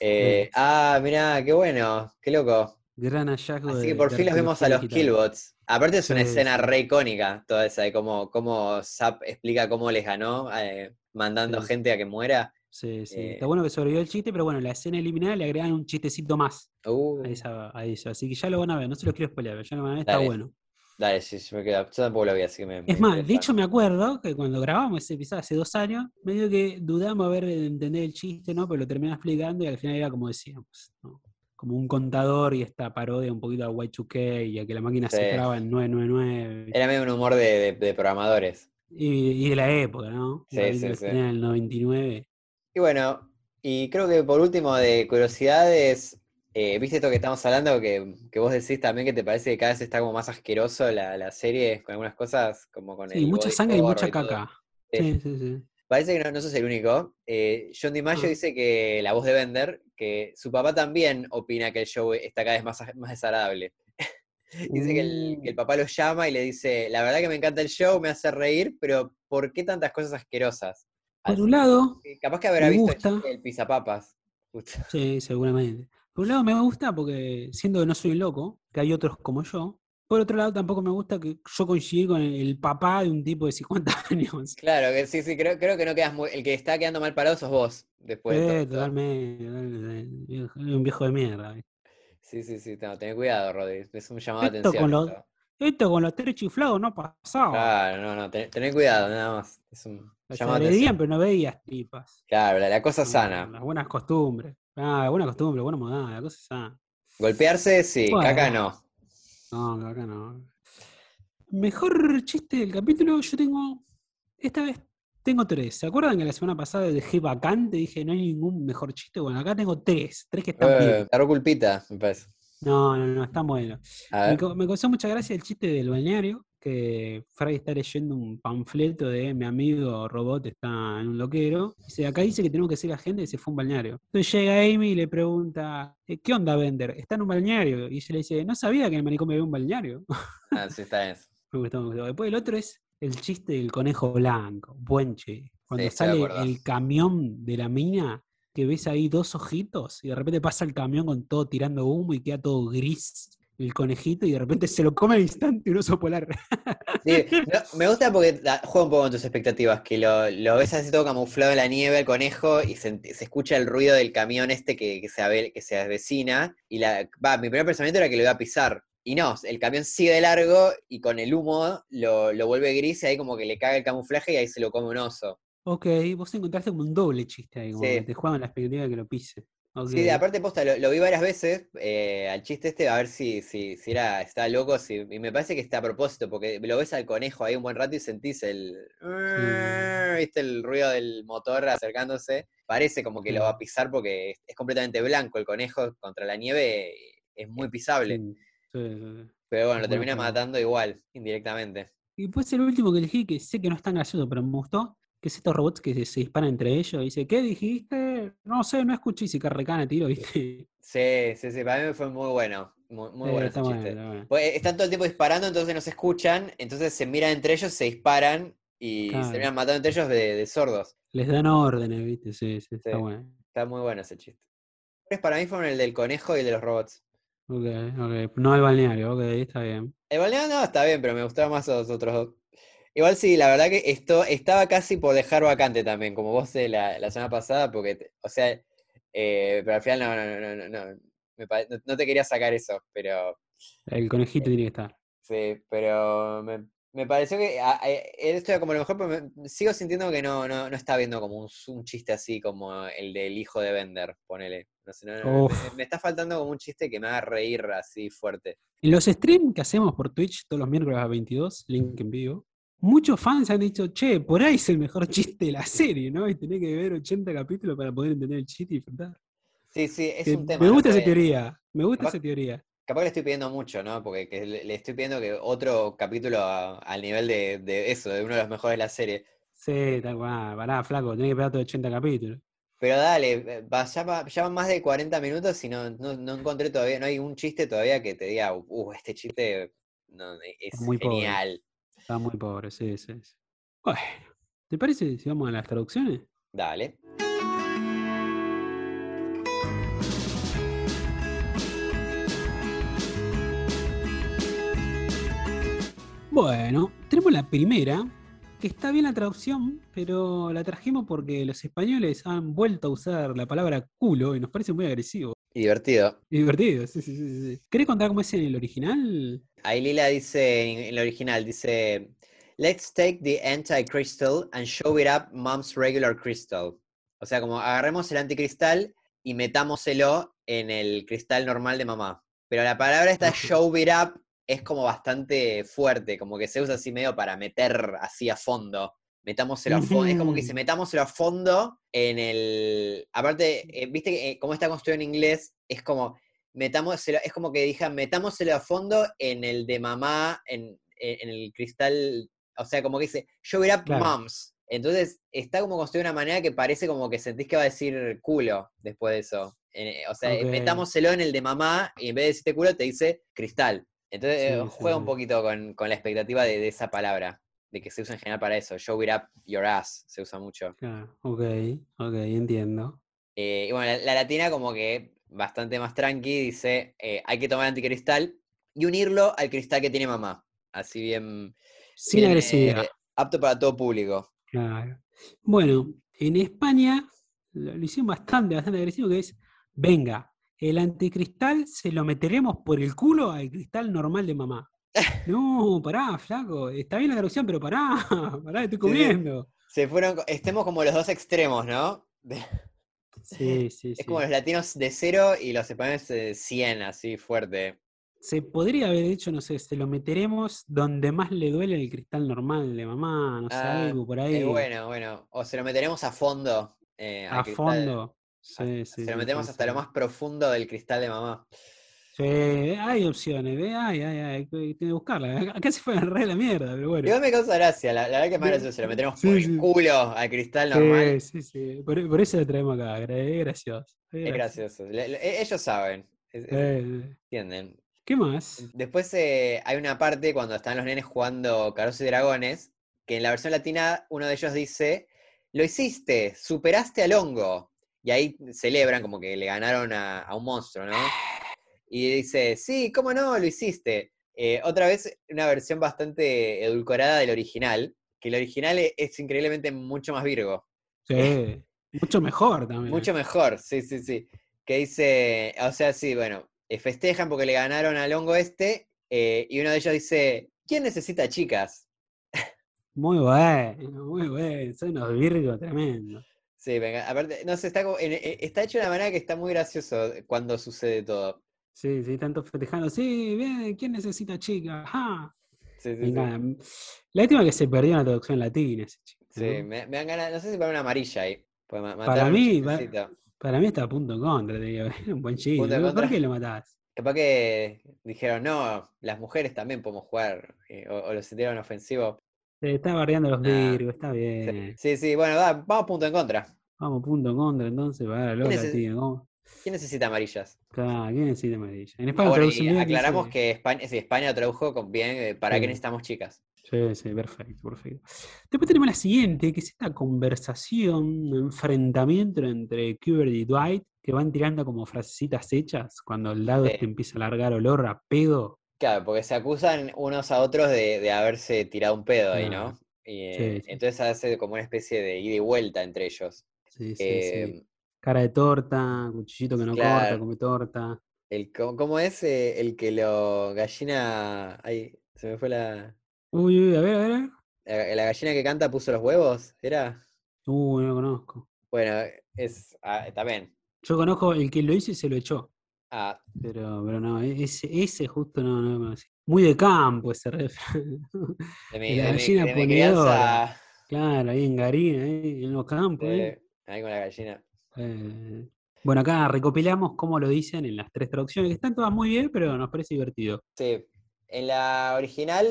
Eh, ah, mirá, qué bueno, qué loco. Gran hallazgo Así de- que por de fin los vimos a los digital. killbots. Aparte es una Sí, escena sí. re icónica, toda esa de cómo, cómo Zap explica cómo les ganó, eh, mandando Sí. gente a que muera. Sí, sí. Eh, Está bueno que sobrevivió el chiste, pero bueno, la escena eliminada le agregan un chistecito más Uh, a, esa- a eso. Así que ya lo van a ver, no se los quiero spoilear, pero ya lo van a ver, está bueno. Dale, sí, yo me quedo. Yo tampoco lo vi, así que me. Es más, de hecho me acuerdo que cuando grabamos ese episodio hace dos años, medio que dudamos a ver de entender el chiste, ¿no? Pero lo terminé explicando y al final era como decíamos, ¿no? Como un contador y esta parodia un poquito a Y2K y a que la máquina se Sí. traba en 999 Era medio un humor de, de- de programadores. y, y de la época, ¿no? Sí, La sí, sí. estrenada en el 99. Y bueno, y creo que por último, de curiosidades, eh, ¿viste esto que estamos hablando? Que, que vos decís también que te parece que cada vez está como más asqueroso la, la serie con algunas cosas, como con Sí, el mucha sangre y mucha caca. Sí, sí, sí. Parece que no, no sos el único. Eh, John DiMaggio Ah. dice que la voz de Bender, que su papá también opina que el show está cada vez más, más desagradable. dice que el, que el Uh. papá lo llama y le dice, la verdad que me encanta el show, me hace reír, pero ¿por qué tantas cosas asquerosas? Por Así un lado, capaz que habrá visto gusta. el, el pizapapas. Justo. sí, seguramente. Por un lado me gusta porque siendo que no soy loco, que hay otros como yo. Por otro lado tampoco me gusta que yo coincidí con el, papá de un tipo de 50 años. Claro, que sí, sí, creo, creo que no quedas muy... El que está quedando mal parado sos vos, después de todo Eh, esto. totalmente, totalmente, viejo- un viejo de mierda. Sí, sí, sí, no, ten cuidado, Rodri. Es un llamado de Esto atención. con los- esto. Con los tres chiflados no pasaba. Claro, no, no, ten, tené cuidado, nada más. Es un llamado de atención. pero no veías tripas. Claro, la, la cosa sana. Las buenas costumbres. Ah, buena costumbre, buena modal, la cosa sana. Golpearse, sí, caca no. No, acá no. Mejor chiste del capítulo, yo tengo. Esta vez tengo tres. ¿Se acuerdan que la semana pasada dejé vacante? Dije, no hay ningún mejor chiste. Bueno, acá tengo tres. Tres que están Eh, bien. culpita, me parece. No, no, no, están buenos. A Me, me causó mucha gracia el chiste del balneario, que Fry está leyendo un panfleto de mi amigo robot está en un loquero. Dice, acá dice que tenemos que ser la gente que se fue a un balneario. Entonces llega Amy y le pregunta, "Eh, ¿qué onda Bender? Está en un balneario. Y ella le dice, no sabía que en el manicomio había un balneario. Ah, sí, está bien. me gustó, me gustó. Después el otro es el chiste del conejo blanco, buen chiste. Cuando sale el camión de la mina, que ves ahí dos ojitos y de repente pasa el camión con todo tirando humo y queda todo gris el conejito y de repente se lo come al instante un oso polar. Sí, no, me gusta porque juega un poco con tus expectativas, que lo, lo ves así todo camuflado en la nieve, el conejo, y se, se escucha el ruido del camión este que, que se, ave- que se avecina, y la, va, mi primer pensamiento era que lo iba a pisar. Y no, el camión sigue de largo y con el humo lo, lo vuelve gris y ahí como que le caga el camuflaje y ahí se lo come un oso. ok, vos encontraste como un doble chiste ahí, como Sí. que te juegan la expectativa de que lo pise. Ok. Sí, aparte posta, lo, lo vi varias veces eh, al chiste este, a ver si, si, si era, está loco, si, y me parece que está a propósito, porque lo ves al conejo ahí un buen rato y sentís el, viste el ruido del motor acercándose, parece como que lo va a pisar porque es, es completamente blanco el conejo contra la nieve, es muy pisable, Sí, sí, sí. pero bueno, lo termina matando igual, indirectamente. Y después el último que elegí, que sé que no es tan gracioso, pero me gustó, que es estos robots que se, se disparan entre ellos. Y dice, ¿qué dijiste? No sé, no escuché y se carrecana tiro, ¿viste? Sí, sí, sí, para mí fue muy bueno, muy, muy Eh, bueno está ese bueno, chiste. está bueno. Pues, están todo el tiempo disparando, entonces no se escuchan, entonces se miran entre ellos, se disparan y se terminan matando entre ellos de, de sordos. Les dan órdenes, ¿viste? Sí, sí, está Sí. bueno. Está muy bueno ese chiste. Para mí fueron el del conejo y el de los robots. Ok, ok. No al balneario, ok, está bien. El balneario no, está bien, pero me gustaron más los otros dos. Igual sí, la verdad que esto estaba casi por dejar vacante también, como vos eh, la, la semana pasada, porque, o sea, eh, pero al final no, no, no, no, no, me pare- no- no te quería sacar eso, pero El conejito tiene que estar. Sí, pero me, me pareció que a- a- esto era como lo mejor, pero me- sigo sintiendo que no, no, no está viendo como un, un chiste así como el del hijo de Bender, ponele. No sé, no- no, me- me, está faltando como un chiste que me haga reír así fuerte. En los streams que hacemos por Twitch todos los miércoles a las 22, link en vivo, muchos fans han dicho, che, por ahí es el mejor chiste de la serie, ¿no? Y tenés que ver 80 capítulos para poder entender el chiste y disfrutar. Sí, sí, es Que un tema. me gusta esa teoría, me gusta Capaz- esa teoría. Capaz que le estoy pidiendo mucho, ¿no? Porque que le, estoy pidiendo que otro capítulo a- al nivel de, de eso, de uno de los mejores de la serie. Sí, tal cual, pará, flaco, tenés que pegar todos 80 capítulos. Pero dale, ya, va- ya van más de 40 minutos y no, no, no encontré todavía, no hay un chiste todavía que te diga, uh, este chiste no, es Muy pobre. Está muy pobre, sí, sí. sí. Bueno, ¿te parece si vamos a las traducciones? Dale. Bueno, tenemos la primera, que está bien la traducción, pero la trajimos porque los españoles han vuelto a usar la palabra culo y nos parece muy agresivo. Y divertido. Y divertido, sí, sí, sí, sí. ¿Querés contar cómo es en el original? Ahí Lila dice, en el original, dice, let's take the anti-crystal and show it up mom's regular crystal. O sea, como agarremos el anticristal y metámoselo en el cristal normal de mamá. Pero la palabra esta show it up es como bastante fuerte, como que se usa así medio para meter así a fondo. Metámoselo a fondo. Es como que dice, metámoselo a fondo en el. Aparte, eh, viste eh, cómo está construido en inglés, es como metámoselo, es como que dijeran, metámoselo a fondo en el de mamá, en, en- en el cristal. O sea, como que dice, show it up Claro. moms. Entonces, está como construido de una manera que parece como que sentís que va a decir culo después de eso. Eh, o sea, metámoselo en el de mamá y en vez de decirte culo te dice cristal. Entonces Sí, eh, sí, juega un poquito con, con la expectativa de, de esa palabra, de que se usa en general para eso. Show it up your ass, se usa mucho. Claro, ok, ok, entiendo. Eh, y bueno, la, la latina como que bastante más tranqui, dice, eh, hay que tomar anticristal y unirlo al cristal que tiene mamá. Así bien, Sin bien, agresividad. eh, apto para todo público. Claro. Bueno, en España lo, lo hicieron bastante, bastante agresivo, que es, venga, el anticristal se lo meteremos por el culo al cristal normal de mamá. No, pará, flaco, está bien la traducción, pero pará, pará, estoy sí. comiendo. Se fueron, estemos como los dos extremos, ¿no? De- Sí, sí, Es sí. como los latinos de cero y los españoles de 100, así fuerte. Se podría haber dicho, no sé, se lo meteremos donde más le duele el cristal normal de mamá, no sé, Ah, algo por Es ahí. bueno, bueno. O se lo meteremos a fondo. eh, a cristal. fondo. A- Sí, sí, se lo metemos hasta lo más profundo del cristal de mamá. Sí, hay opciones, ¿ve? Hay, hay, hay, hay que buscarla. Acá se fue a re la mierda, pero bueno. Igual me causa gracia, la, la verdad que es más gracioso. Se lo metemos sí, por el sí. culo al cristal normal. Sí, sí, sí. Por, por eso lo traemos acá, es gracioso. Es gracioso. gracioso. Le- le- e- ellos saben. es- Eh, entienden. ¿Qué más? Después eh, hay una parte cuando están los nenes jugando Carros y Dragones, que en la versión latina uno de ellos dice, lo hiciste, superaste al hongo. Y ahí celebran como que le ganaron a, a un monstruo, ¿no? Y dice, sí, ¿cómo no? Lo hiciste. Eh, otra vez una versión bastante edulcorada del original, que el original e- es, increíblemente mucho más virgo. Sí, mucho mejor también. Mucho mejor, sí, sí, sí. Que dice, o sea, sí, bueno, eh, festejan porque le ganaron al hongo este, eh, y uno de ellos dice, ¿quién necesita chicas? Muy bueno, muy bueno. Son unos virgos tremendos. Sí, venga, aparte, no sé, está, como- en- eh, está hecho de una manera que está muy gracioso cuando sucede todo. Sí, sí, tanto festejando. Sí, bien, ¿quién necesita chica? ¡Ja! Sí, sí, Me sí. encanta. Lástima que se perdió la traducción latina ese chico. Sí, ¿no? me, me dan ganas, no sé si para una amarilla ahí. Para mí. Para mí está a punto en contra, te digo. Un buen chiste. ¿Por contra. qué lo matás? Capaz que dijeron, no, las mujeres también podemos jugar, eh, o, o lo sintieron ofensivo. Se está bardeando los Nah, virgos, está Sí, bien. sí, sí, bueno, va, vamos punto en contra. Vamos punto en contra entonces para los ¿Quién es- latinos. ¿cómo? ¿Quién necesita amarillas? Claro, ¿quién necesita amarilla? En Ah, España bueno, traducen y bien, aclaramos dice- que España, sí, España tradujo con bien, eh, ¿para qué necesitamos chicas? Sí, sí, perfecto, perfecto. Después tenemos la siguiente, que es esta conversación, un enfrentamiento entre Kubert y Dwight, que van tirando como frasecitas hechas cuando el dado Sí. este empieza a largar olor a pedo. Claro, porque se acusan unos a otros de, de haberse tirado un pedo ahí, ¿no? Y, eh, Sí, sí. entonces hace como una especie de ida y vuelta entre ellos. Sí, sí, Eh, sí. Cara de torta, cuchillito que no corta, come torta. El, ¿cómo, cómo es eh, el que lo gallina... Ay, se me fue la... Uy, uy, a ver, a ver. La, la gallina que canta puso los huevos, ¿era? Uy, no lo conozco. Bueno, es... ah, está bien. Yo conozco el que lo hizo y se lo echó. Ah, Pero, pero no, e- ese, ese justo no, no lo conocí. Muy de campo ese de mi, La de mi- gallina de mi ponedora. crianza... Claro, ahí en Garín, ahí en los campos. eh, ahí con la gallina. Eh, bueno, acá recopilamos cómo lo dicen en las tres traducciones, que están todas muy bien, pero nos parece divertido. Sí. En la original,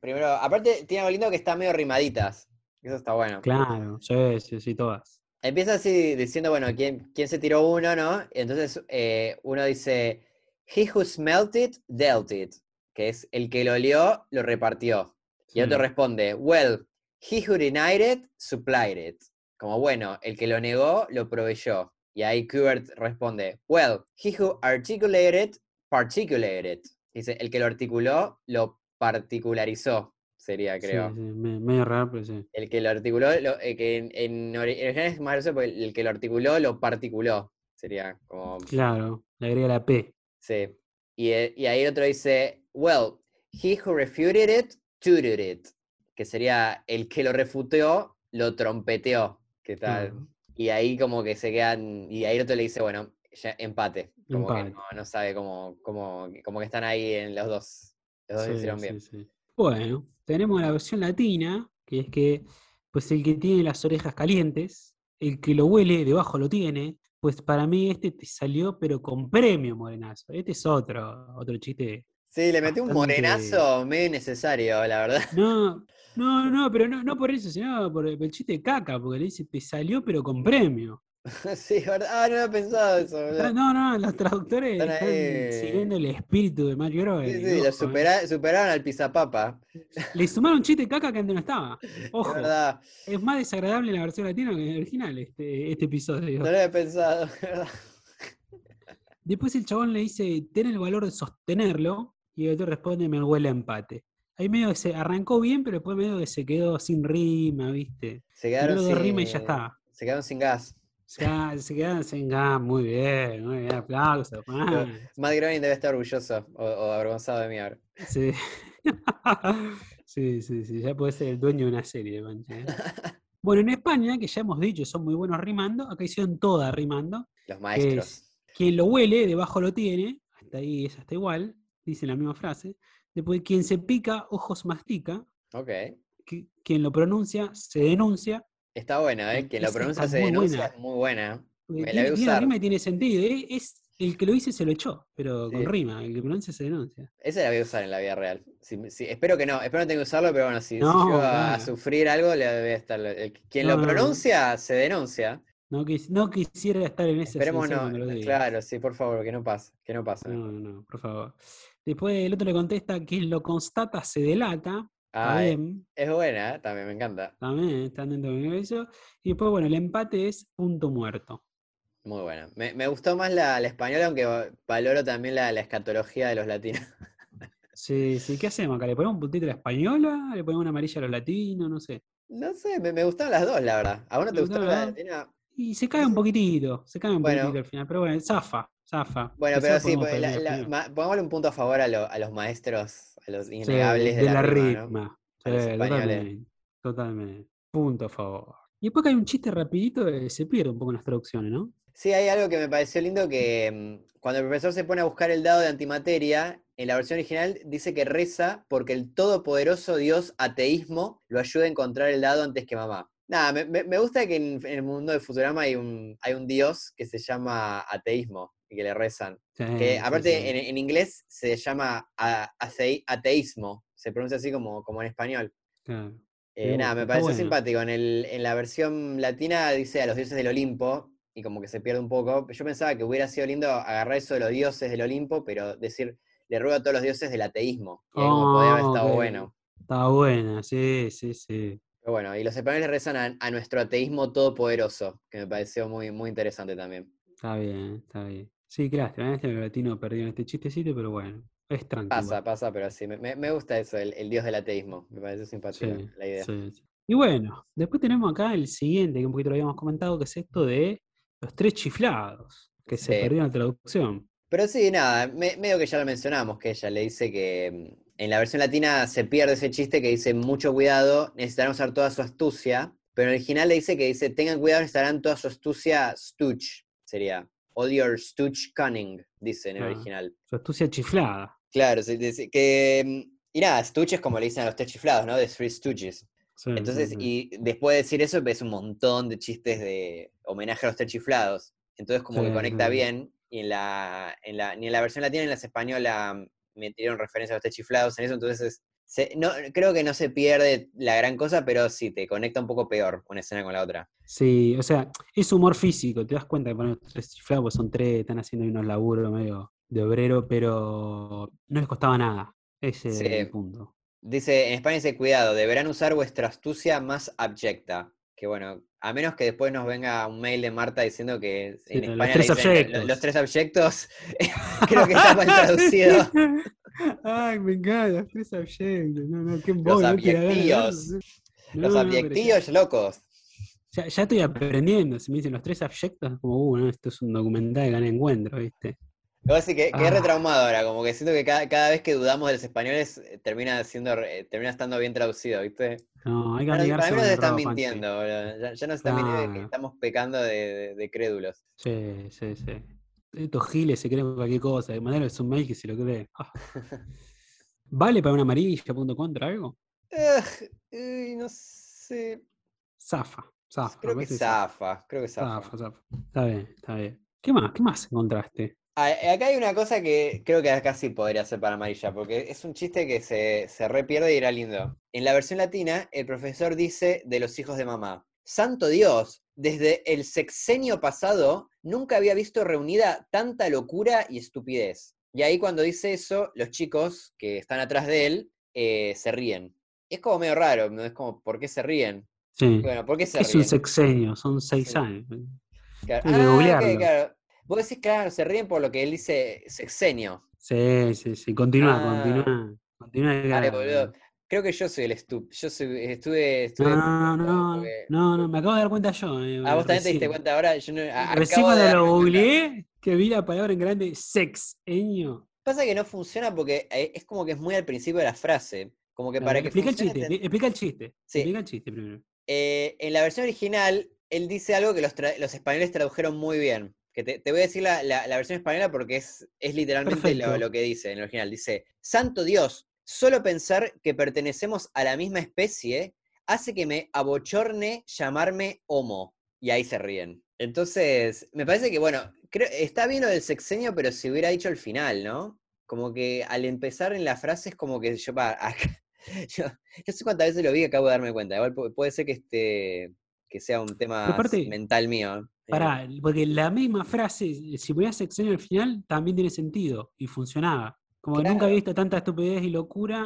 primero, aparte tiene algo lindo que está medio rimaditas. Eso está bueno. Claro, sí, sí, sí, todas. Empieza así diciendo, bueno, ¿quién, quién se tiró uno, no? Y entonces eh, uno dice, He who smelt it, dealt it. Que es el que lo olió, lo repartió. Y otro Sí. responde, Well, he who denied it, supplied it. Como, bueno, el que lo negó, lo proveyó. Y ahí Kubert responde, Well, he who articulated, particulated. Dice, el que lo articuló, lo particularizó. Sería, Sí, creo. sí, me- medio raro, pero sí. El que lo articuló, lo- eh, que en, en ori- en original es más gracioso porque el que lo articuló lo particuló. Sería como. Claro, le agrega la P. Sí. Y, eh, y ahí el otro dice, well, he who refuted it, tooted it. Que sería el que lo refutó, lo trompeteó. ¿Qué tal? Y ahí como que se quedan. Y ahí el otro le dice, bueno, ya, empate. Como que no, no sabe cómo, cómo, como que están ahí en los dos. Los dos Sí, hicieron sí, bien. sí. Bueno, tenemos la versión latina, que es que, pues el que tiene las orejas calientes, el que lo huele, debajo lo tiene. Pues para mí este te salió, pero con premio, Morenazo. Este es otro, otro chiste. Sí, le metió un morenazo medio innecesario, la verdad. No, no, no, pero no, no por eso, sino por el, chiste de caca, porque le dice, te salió, pero con premio. sí, ¿verdad? Ah, no había pensado eso. Ah, No, no, los traductores Están están siguiendo el espíritu de Mario Groen. Sí, sí, lo ¿eh? supera- superaron al pisapapa. Le sumaron chiste de caca que antes no estaba. Es Ojo. verdad, Es más desagradable en la versión latina que en el original, este, este episodio. no lo había pensado, verdad. Después el chabón le dice, ten el valor de sostenerlo, y el otro responde, me huele a empate. Ahí medio que se arrancó bien, pero después medio que se quedó sin rima, ¿viste? Se quedaron sin, rimas y ya está. Se quedaron sin gas. Se, queda- se quedaron sin gas, muy bien, muy bien, aplausos. Matt Groening debe estar orgulloso o, o avergonzado de mí ahora. Sí. sí, sí, sí, ya puede ser el dueño de una serie, ¿eh? Bueno, en España, que ya hemos dicho, son muy buenos rimando, acá hicieron todas rimando. Los maestros. es, quien lo huele, debajo lo tiene, hasta ahí es hasta igual, dicen la misma frase. Después, quien se pica, ojos mastica, Ok. qui- quien lo pronuncia, se denuncia. Está buena, ¿eh? Eh, Quien lo pronuncia se denuncia, buena. es muy buena. Me la voy a rima y tiene sentido. ¿eh? Es el que lo dice se lo echó, pero con rima. El que pronuncia se denuncia. Esa la voy a usar en la vida real. Si- si- espero que no, espero no tenga que usarlo, pero bueno, si, si No, llego a, sufrir algo, le voy a estar. el- quien No, lo pronuncia, se denuncia. No, quis- no quisiera estar en ese Esperemos no. Claro, sí, por favor, que no pase. Que no pase. No, no, no, por favor. Después el otro le contesta, quien lo constata se delata. Está bien. es buena, ¿eh? también me encanta. También están dentro de eso. Y después, bueno, el empate es punto muerto. Muy buena. Me, me gustó más la, la española, aunque va- valoro también la, la escatología de los latinos. Sí, sí, ¿qué hacemos acá? ¿Le ponemos un puntito a la española? ¿Le ponemos una amarilla a los latinos? No sé. No sé, me, me gustaron las dos, la verdad. ¿A vos no ¿Te gustó la latina? Y se cae un poquitito, se cae un Bueno. poquitito al final, pero bueno, zafa, zafa. Bueno, pero sí, pues, la- la- ma- pongámosle un punto a favor a, lo- a los maestros, a los Sí, innegables de, de la rima, ¿no? Sí, totalmente, totalmente. Punto a favor. Y después que hay un chiste rapidito que se pierde un poco en las traducciones, ¿no? Sí, hay algo que me pareció lindo que mm, cuando el profesor se pone a buscar el dado de antimateria, en la versión original dice que reza porque el todopoderoso dios ateísmo lo ayuda a encontrar el dado antes que mamá. Nada, me, me- me gusta que en, en el mundo de Futurama hay un, hay un dios que se llama ateísmo y que le rezan. Sí, Que aparte sí. En, en inglés se llama a- ateísmo, se pronuncia así como, como en español. Eh, nada, me bueno. simpático. En, el, en la versión latina dice a los dioses del Olimpo y como que se pierde un poco. Yo pensaba que hubiera sido lindo agarrar eso de los dioses del Olimpo, pero decir, le ruego a todos los dioses del ateísmo. Ahí como podía haber Oh, estado bueno. Está buena, sí, sí, sí. Pero bueno, y los españoles rezan a, a nuestro ateísmo todopoderoso, que me pareció muy, muy interesante también. Está bien, está bien. Sí, claro, este latino perdió en este chistecito, pero bueno, es tranquilo. Pasa, pasa, pero sí, me, me- gusta eso, el, el dios del ateísmo. Me parece simpática Sí, la idea. sí, sí. Y bueno, después tenemos acá el siguiente, que un poquito lo habíamos comentado, que es esto de los tres chiflados, que se perdió en la traducción. Pero sí, nada, me- medio que ya lo mencionamos, que ella le dice que mm, en la versión latina se pierde ese chiste que dice mucho cuidado, necesitarán usar toda su astucia, pero en el original le dice que dice tengan cuidado, necesitarán toda su astucia stooch, sería all your stooch cunning, dice en el Ah. original. Su astucia chiflada. Claro, sí, que... mm, Y nada, stooch es como le dicen a los tres chiflados, ¿no? The Three Stooges. Sí, Entonces, sí, sí. y después de decir eso, ves un montón de chistes de homenaje a los tres chiflados. Entonces, como que conecta bien. Y en la, en la, ni en la versión latina ni en la española mm, metieron referencia a los tres chiflados en eso. Entonces, se- no, creo que no se pierde la gran cosa, pero sí te conecta un poco peor una escena con la otra. Sí, o sea, es humor físico, te das cuenta que ponen tres chiflados, pues son tres, están haciendo ahí unos laburos medio de obrero, pero no les costaba nada. Ese Sí. es el punto. Dice, en España dice, cuidado, deberán usar vuestra astucia más abyecta. Que bueno, a menos que después nos venga un mail de Marta diciendo que Sí, en los España tres le dicen, "Lo- abyectos". los tres abyectos, creo que está mal traducido. Ay, me encanta, los tres abyectos. No, no, qué Los bobo, no te da ganas de abyectillos. verlo. Los no, pero abyectillos locos. Ya, ya estoy aprendiendo. Si me dicen los tres abyectos, como, uh, no, esto es un documental de gran encuentro, ¿viste? Lo que que Ah. retraumado ahora, como que siento que cada, cada vez que dudamos de los españoles eh, termina siendo, re- termina estando bien traducido, ¿viste? No, hay que amigarse para mí nos están mintiendo. Ya, ya nos están mintiendo de que estamos pecando de, de- de crédulos. Sí, sí, sí. Estos giles se creen cualquier cosa. Mandarle un mail que se lo cree. Ah. ¿Vale para una amarilla punto contra algo? No sé. Zafa, zafa. Creo que zafa, creo que zafa. Zafa, zafa. Está bien, está bien. ¿Qué más? ¿Qué más encontraste? Acá hay una cosa que creo que acá sí podría ser para amarilla, porque es un chiste que se, se re pierde y era lindo. En la versión latina, el profesor dice de los hijos de mamá, Santo Dios, desde el sexenio pasado nunca había visto reunida tanta locura y estupidez. Y ahí cuando dice eso, los chicos que están atrás de él eh, se ríen. Es como medio raro, ¿no? Es como, ¿por qué se ríen? Sí. Bueno, ¿por qué se es un ríen? sexenio, son seis Sí. años. Claro. Ah, claro. Vos decís, claro, se ríen por lo que él dice sexenio. Sí, sí, sí. Continúa, Ah. continúa. Continúa. Dale, boludo. Creo que yo soy el estup. Yo soy, estuve, estuve No, no, porque- no, no, me acabo de dar cuenta yo. eh, Ah, vos también te diste cuenta ahora. Yo no, acabo de darme lo googleé, que vi la palabra en grande sexenio. Pasa que no funciona porque eh, es como que es muy al principio de la frase. Como que para que explica el chiste, explica el chiste. Sí. Explica el chiste primero. Eh, en la versión original, él dice algo que los españoles tradujeron muy bien. Que te, te voy a decir la, la- la versión española porque es, es literalmente lo, que dice en el original. Dice, Santo Dios, solo pensar que pertenecemos a la misma especie hace que me abochorne llamarme homo. Y ahí se ríen. Entonces, me parece que, bueno, creo, está bien lo del sexenio, pero si hubiera dicho el final, ¿no? Como que al empezar en la frase es como que yo, acá- yo, yo sé cuántas veces lo vi y acabo de darme cuenta. Igual pu- puede ser que este que sea un tema aparte, mental mío. Pará, porque la misma frase, si ponías sexenio al final, también tiene sentido y funcionaba. Como que nunca había visto tanta estupidez y locura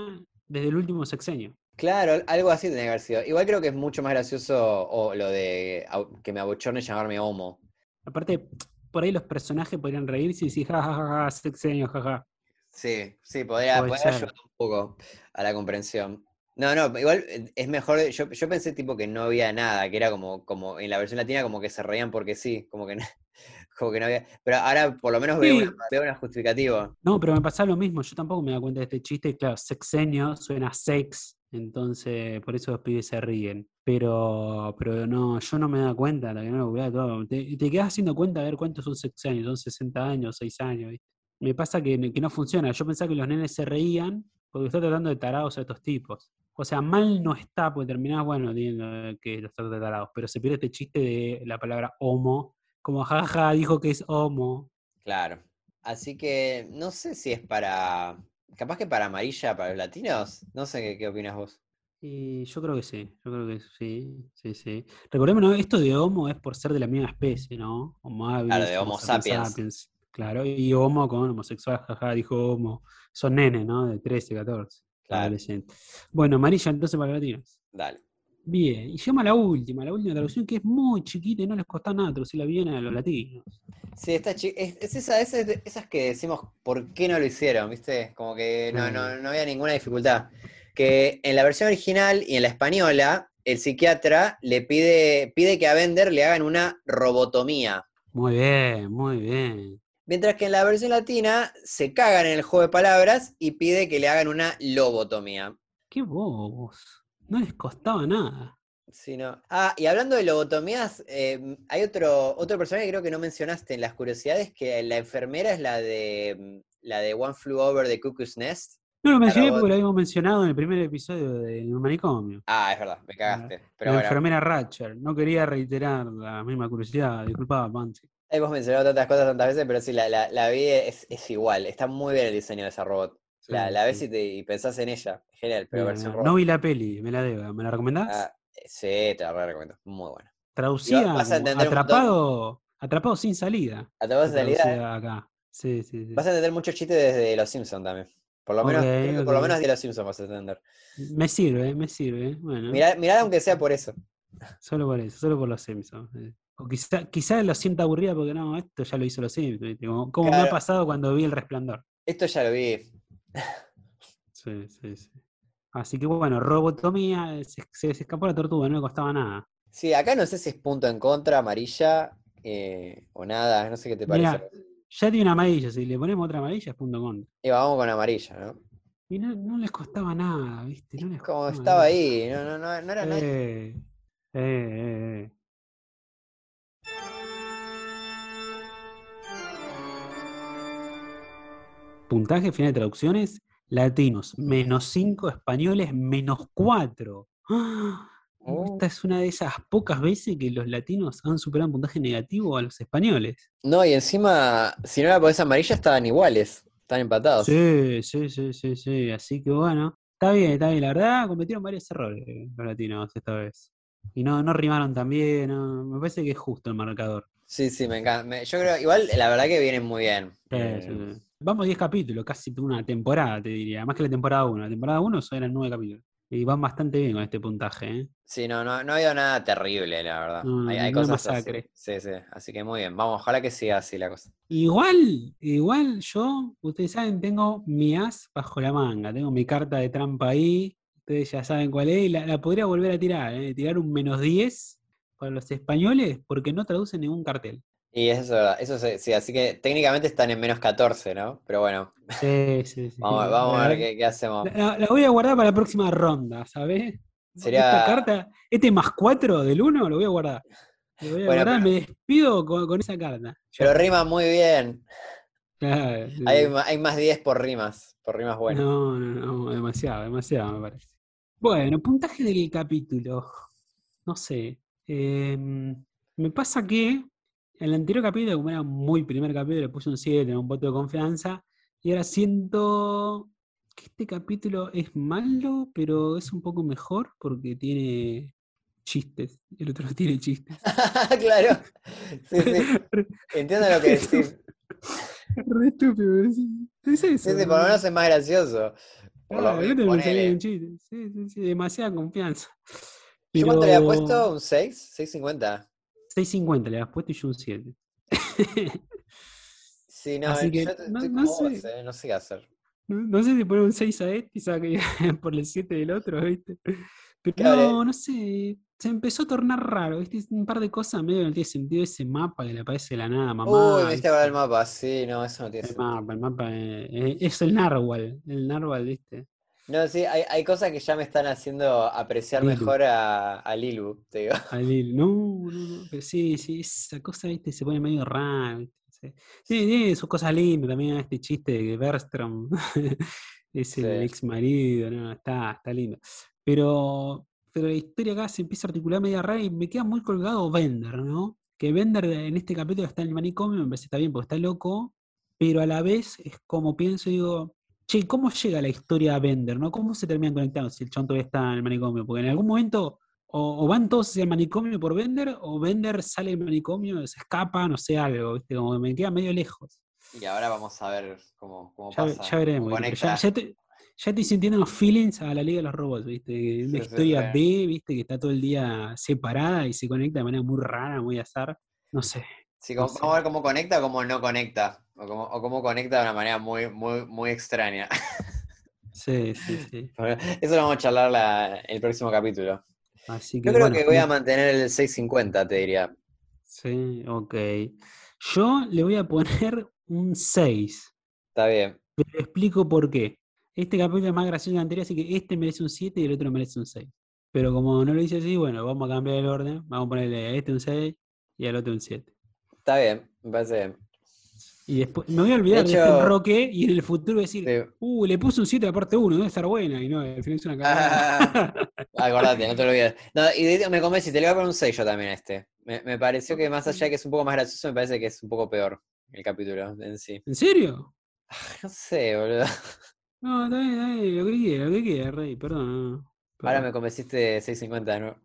desde el último sexenio. Claro, algo así tiene que haber sido. Igual creo que es mucho más gracioso o lo de que me abochorne llamarme homo. Aparte, por ahí los personajes podrían reírse y decir, ja, ja, ja, ja, sexenio, jaja. Sí, sí, podría, podría ayudar un poco a la comprensión. No, no, igual eh, es mejor. Yo, yo pensé tipo que no había nada, que era como, como en la versión latina como que se reían porque sí, como que no, como que no había. Pero ahora por lo menos veo, una, veo una justificativa. No, pero me pasa lo mismo, yo tampoco me da cuenta de este chiste, y claro, sexenio suena sex, entonces por eso los pibes se ríen. Pero, pero no, yo no me da cuenta, hasta que no todo. Te, te quedas haciendo cuenta a ver cuántos son sexenios, son 60 años, 6 años. ¿viste? Me pasa que, que no funciona. Yo pensaba que los nenes se reían porque está tratando de tarados a estos tipos. O sea, mal no está, porque terminás, bueno, diciendo que los trata de tarados, pero se pierde este chiste de la palabra homo, como jaja, dijo que es homo. Claro. Así que no sé si es para. Capaz que para amarilla para los latinos. No sé qué, qué opinas vos. Y yo creo que sí, yo creo que sí, sí, sí. Recordemos, ¿no? esto de Homo es por ser de la misma especie, ¿no? Homo habilis, de Homo sapiens. Claro, y Homo con homosexual, jaja, dijo Homo. Son nenes, ¿no? De 13, 14. Claro. adolescentes. Bueno, amarilla entonces para latinos. Dale. Bien, y llegamos a la última, la última traducción que es muy chiquita y no les costó nada traducirla bien a los latinos. Sí, chi- es, es esa, es esas que decimos por qué no lo hicieron, ¿viste? Como que no, no, no había ninguna dificultad. Que en la versión original y en la española, el psiquiatra le pide, pide que a Bender le hagan una robotomía. Muy bien, muy bien. Mientras que en la versión latina se cagan en el juego de palabras y pide que le hagan una lobotomía. Qué bobos. No les costaba nada. Sí, no. Ah, y hablando de lobotomías, eh, hay otro, otro personaje que creo que no mencionaste en las curiosidades, que la enfermera es la de mm, la de One Flew Over the Cuckoo's Nest. No lo mencioné porque lo habíamos mencionado en el primer episodio del manicomio. Ah, es verdad, me cagaste. Pero la bueno, enfermera Ratcher. No quería reiterar la misma curiosidad. Disculpaba, Panchi. Hemos mencionado tantas cosas tantas veces, pero sí, la, la, la vi, es, es igual. Está muy bien el diseño de esa robot. La, Sí, la ves sí. y, te, y pensás en ella. Genial, pero Bien, versión no robot. vi la peli, me la debo. ¿Me la recomendás? Ah, eh, sí, te la re recomiendo. Muy buena. Traducida atrapado, atrapado sin salida. A toda Está salida, acá. Sí, sí, sí. vas a entender muchos chistes desde Los Simpsons también. Por lo menos, por lo menos de Los Simpsons vas a entender. Me sirve, me sirve. Bueno, Mirá, mirá aunque sea por eso. solo por eso, solo por los Simpsons. Eh. O quizá, quizá lo sienta aburrida porque no, esto ya lo hizo los Simpsons. Como, me ha pasado cuando vi El Resplandor. Esto ya lo vi. Sí, sí, sí. Así que bueno, robotomía, se, se- se escapó la tortuga, no le costaba nada. Sí, acá no sé si es punto en contra, amarilla eh, o nada, no sé qué te parece. Mirá, ya tiene una amarilla, si le ponemos otra amarilla es punto con. Y vamos con amarilla, ¿no? Y no, no les costaba nada, ¿viste? No les Como estaba nada. ahí, no, no, no, no era nada. Eh, eh, eh, Puntaje final de traducciones, latinos, menos 5, españoles, menos 4. Oh. Esta es una de esas pocas veces que los latinos han superado en puntaje negativo a los españoles. No, y encima, si no era por esa amarilla, estaban iguales, están empatados. Sí, sí, sí, sí, sí. Así que bueno, está bien, está bien. La verdad, cometieron varios errores eh, los latinos esta vez. Y no, no rimaron tan bien. no, me parece que es justo el marcador. Sí, sí, me encanta. Yo creo, igual, la verdad que vienen muy bien. Sí, Eh, sí, sí. Vamos 10 capítulos, casi una temporada, te diría. Más que la temporada 1. La temporada 1 eran 9 capítulos. Y van bastante bien con este puntaje, ¿eh? Sí, no, no, no ha habido nada terrible, la verdad. No, hay, hay cosas así. masacre. Sí, sí, así que muy bien. Vamos, ojalá que siga así la cosa. Igual, igual yo, ustedes saben, tengo mi as bajo la manga. Tengo mi carta de trampa ahí. Ustedes ya saben cuál es. Y la, la podría volver a tirar, ¿eh? Tirar un menos 10 para los españoles porque no traducen ningún cartel. Y eso es verdad, eso sí, sí, así que técnicamente están en menos 14, ¿no? Pero bueno, Sí, sí, sí. vamos, vamos a ver qué, qué hacemos. La, la voy a guardar para la próxima ronda, ¿sabes? Sería- Esta carta, este más 4 del 1 lo voy a guardar. Lo voy a Bueno, guardar, pero- me despido con, con esa carta. Pero rima muy bien. Claro, sí, Hay, más 10 por rimas, por rimas buenas. No, no, no, demasiado, demasiado me parece. Bueno, puntaje del capítulo. No sé. em, me pasa que en el anterior capítulo, como era muy primer capítulo, le puse un 7, un voto de confianza. Y ahora siento que este capítulo es malo, pero es un poco mejor porque tiene chistes. El otro no tiene chistes. claro. Sí, sí. Entiendo lo que decís. re estúpido. Es, es Sí, eso. sí, por lo menos es más gracioso. Claro, un chiste. Sí, sí, sí, demasiada confianza. ¿Yo cuánto le había Pero- puesto? ¿Un 6? ¿6.50? 6.50 le has puesto y yo un 7. Sí, no, Así que, yo te- no- estoy no como vos, sé. eh, no sé qué hacer. No, no sé si poner un 6 a este y saque por el 7 del otro, ¿viste? Pero Claro, no, no sé. Se empezó a tornar raro, ¿viste? Un par de cosas medio no tiene sentido. Ese mapa que le aparece de la nada, mamá. Uy, me hiciste acordar el ¿viste? mapa. Sí, no, eso no tiene El sentido. mapa, el mapa eh, eh, es el narwhal. El narwhal, ¿viste? No, sí, hay, hay cosas que ya me están haciendo apreciar Lilu. mejor a, a Lilu, te digo. Al hilo. No, no, no. Pero sí, sí, esa cosa, ¿viste? Se pone medio rara. Sí. Sí, sus cosas lindas también, este chiste de Bertram. es el Sí. ex marido, no, está, está lindo. Pero, pero la historia acá se empieza a articular media rara y me queda muy colgado Bender, ¿no? Que Bender en este capítulo está en el manicomio, me parece que está bien porque está loco, pero a la vez es como pienso y digo, che, ¿cómo llega la historia a Bender, no? ¿Cómo se terminan conectando si el chon todavía está en el manicomio? Porque en algún momento o, o van todos hacia el manicomio por Bender, o Bender sale del manicomio, se escapa, no sé, algo, ¿viste? Como que me queda medio lejos. Y ahora vamos a ver cómo, cómo Ya, pasa. ya veremos, ya, te- ya estoy sintiendo los feelings a la Liga de los Robots, ¿viste? Una Sí, historia sí. B, ¿viste? Que está todo el día separada y se conecta de manera muy rara, muy azar. No sé. Sí, no como- sé. vamos a ver cómo conecta o cómo no conecta. O cómo, o cómo conecta de una manera muy, muy, muy extraña. Sí, sí, sí. Eso lo vamos a charlar la- el próximo capítulo. Así que, Yo creo bueno, que voy a mantener el 650, te diría. Sí, ok. Yo le voy a poner un 6. Está bien. Pero explico por qué. Este capítulo es más gracioso que el anterior, así que este merece un 7 y el otro merece un 6. Pero como no lo hice así, bueno, vamos a cambiar el orden. Vamos a ponerle a este un 6 y al otro un 7. Está bien, me parece bien. Y después me voy a olvidar de, hecho- este enroque y en el futuro decir, Sí. uh, le puse un 7 a la parte 1, debe estar buena. Y no, al final es una cagada. Ah, acordate, no te lo olvides. No, y de me convencí, te le voy a poner un 6 yo también a este. Me, me pareció que más allá de que es un poco más gracioso, me parece que es un poco peor el capítulo en sí. ¿En serio? No sé, boludo. No, está bien, está bien, lo que quiera, lo que quiera, Rey, perdón. no, Ahora me convenciste de 650 de nuevo.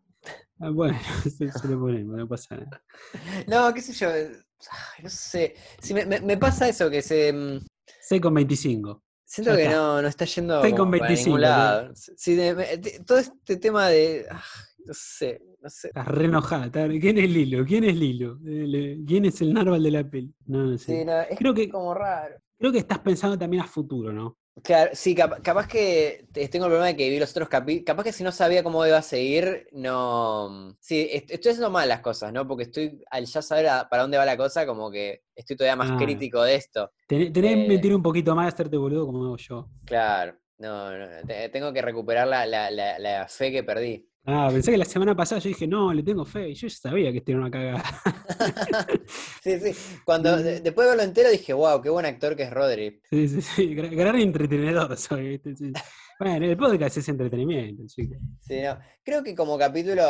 Ah, bueno, se, se lo ponemos, no pasa nada. No, qué sé yo. Ay, no sé. Sí, me, me- me pasa eso, que se. mm, 6 con 25. Siento Ya que está. no, no está yendo Estoy con como para 25, ningún te- lado. Sí, de- me- de- todo este tema de. ah, no sé, no sé. Estás re enojada. ¿Quién es Lilo? ¿Quién es Lilo? Eh, ¿Quién es el narval de la peli? No, no sé. Sí, no, es Creo que- como raro. Creo que estás pensando también a futuro, ¿no? Claro, sí, cap- capaz que te- tengo el problema de que vi los otros capítulos. Capaz que si no sabía cómo iba a seguir, no. Sí, est- estoy haciendo mal las cosas, ¿no? Porque estoy, al ya saber a- para dónde va la cosa, como que estoy todavía más Ah. crítico de esto. Tenés que Eh. mentir un poquito más, hacerte boludo como hago yo. Claro, no, no, te- tengo que recuperar la, la- la- la fe que perdí. Ah, pensé que la semana pasada yo dije, no, le tengo fe. Y yo ya sabía que este era una cagada. Sí, sí. Cuando de- después de verlo entero dije, wow, qué buen actor que es Rodri. Sí, sí, sí. gra- Gran entretenedor soy, ¿viste? Sí. Bueno, el podcast es entretenimiento, chicos. Sí, no. Creo que como capítulo,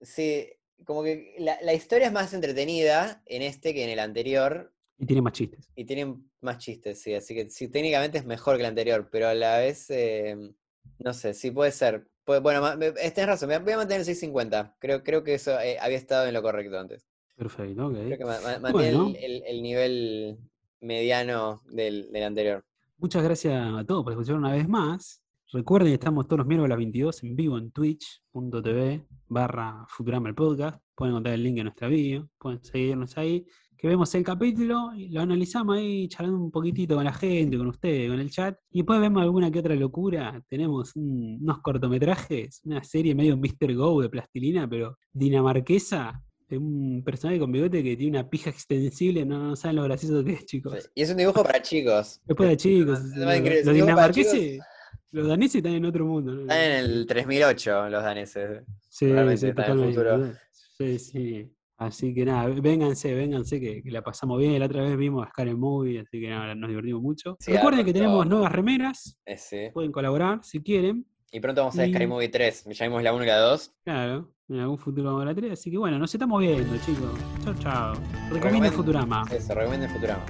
sí, como que la, la historia es más entretenida en este que en el anterior. Y tiene más chistes. Y tienen más chistes, sí, así que sí, técnicamente es mejor que el anterior, pero a la vez, eh, no sé, sí puede ser. Puede- bueno, me- tenés razón, me voy a mantener el 650. Creo, creo que eso eh, había estado en lo correcto antes. Perfecto, ok. Creo que ma- ma- mantiene Bueno. el, el- el nivel mediano del, del anterior. Muchas gracias a todos por escuchar una vez más. Recuerden que estamos todos los miércoles a las 22 en vivo en twitch.tv barra Futurama el podcast. Pueden encontrar el link en nuestra bio, pueden seguirnos ahí. Que vemos el capítulo, y lo analizamos ahí, charlando un poquitito con la gente, con ustedes, con el chat. Y después vemos alguna que otra locura. Tenemos un- unos cortometrajes, una serie medio Mr. Go de plastilina, pero dinamarquesa, de un personaje con bigote que tiene una pija extensible. No, no saben lo gracioso que es, chicos. Y es un dibujo para chicos. Después de chicos, no los, dinamarqueses, los daneses están en otro mundo. Están en el 3008 los daneses. Sí, sí, están en el futuro. Sí, sí. Así que nada, vénganse, vénganse, que, que la pasamos bien. La otra vez vimos a Scary Movie, así que nada, nos divertimos mucho. Sí, Recuerden que tenemos nuevas remeras, Eh, sí. pueden colaborar si quieren. Y pronto vamos a ver Sky Y- Movie 3. Ya vimos la 1 y la 2. Claro, en algún futuro vamos a la 3. Así que bueno, nos estamos viendo, chicos. Chao, chao. Recomiendo- Futurama. Eso, recomiendo Futurama.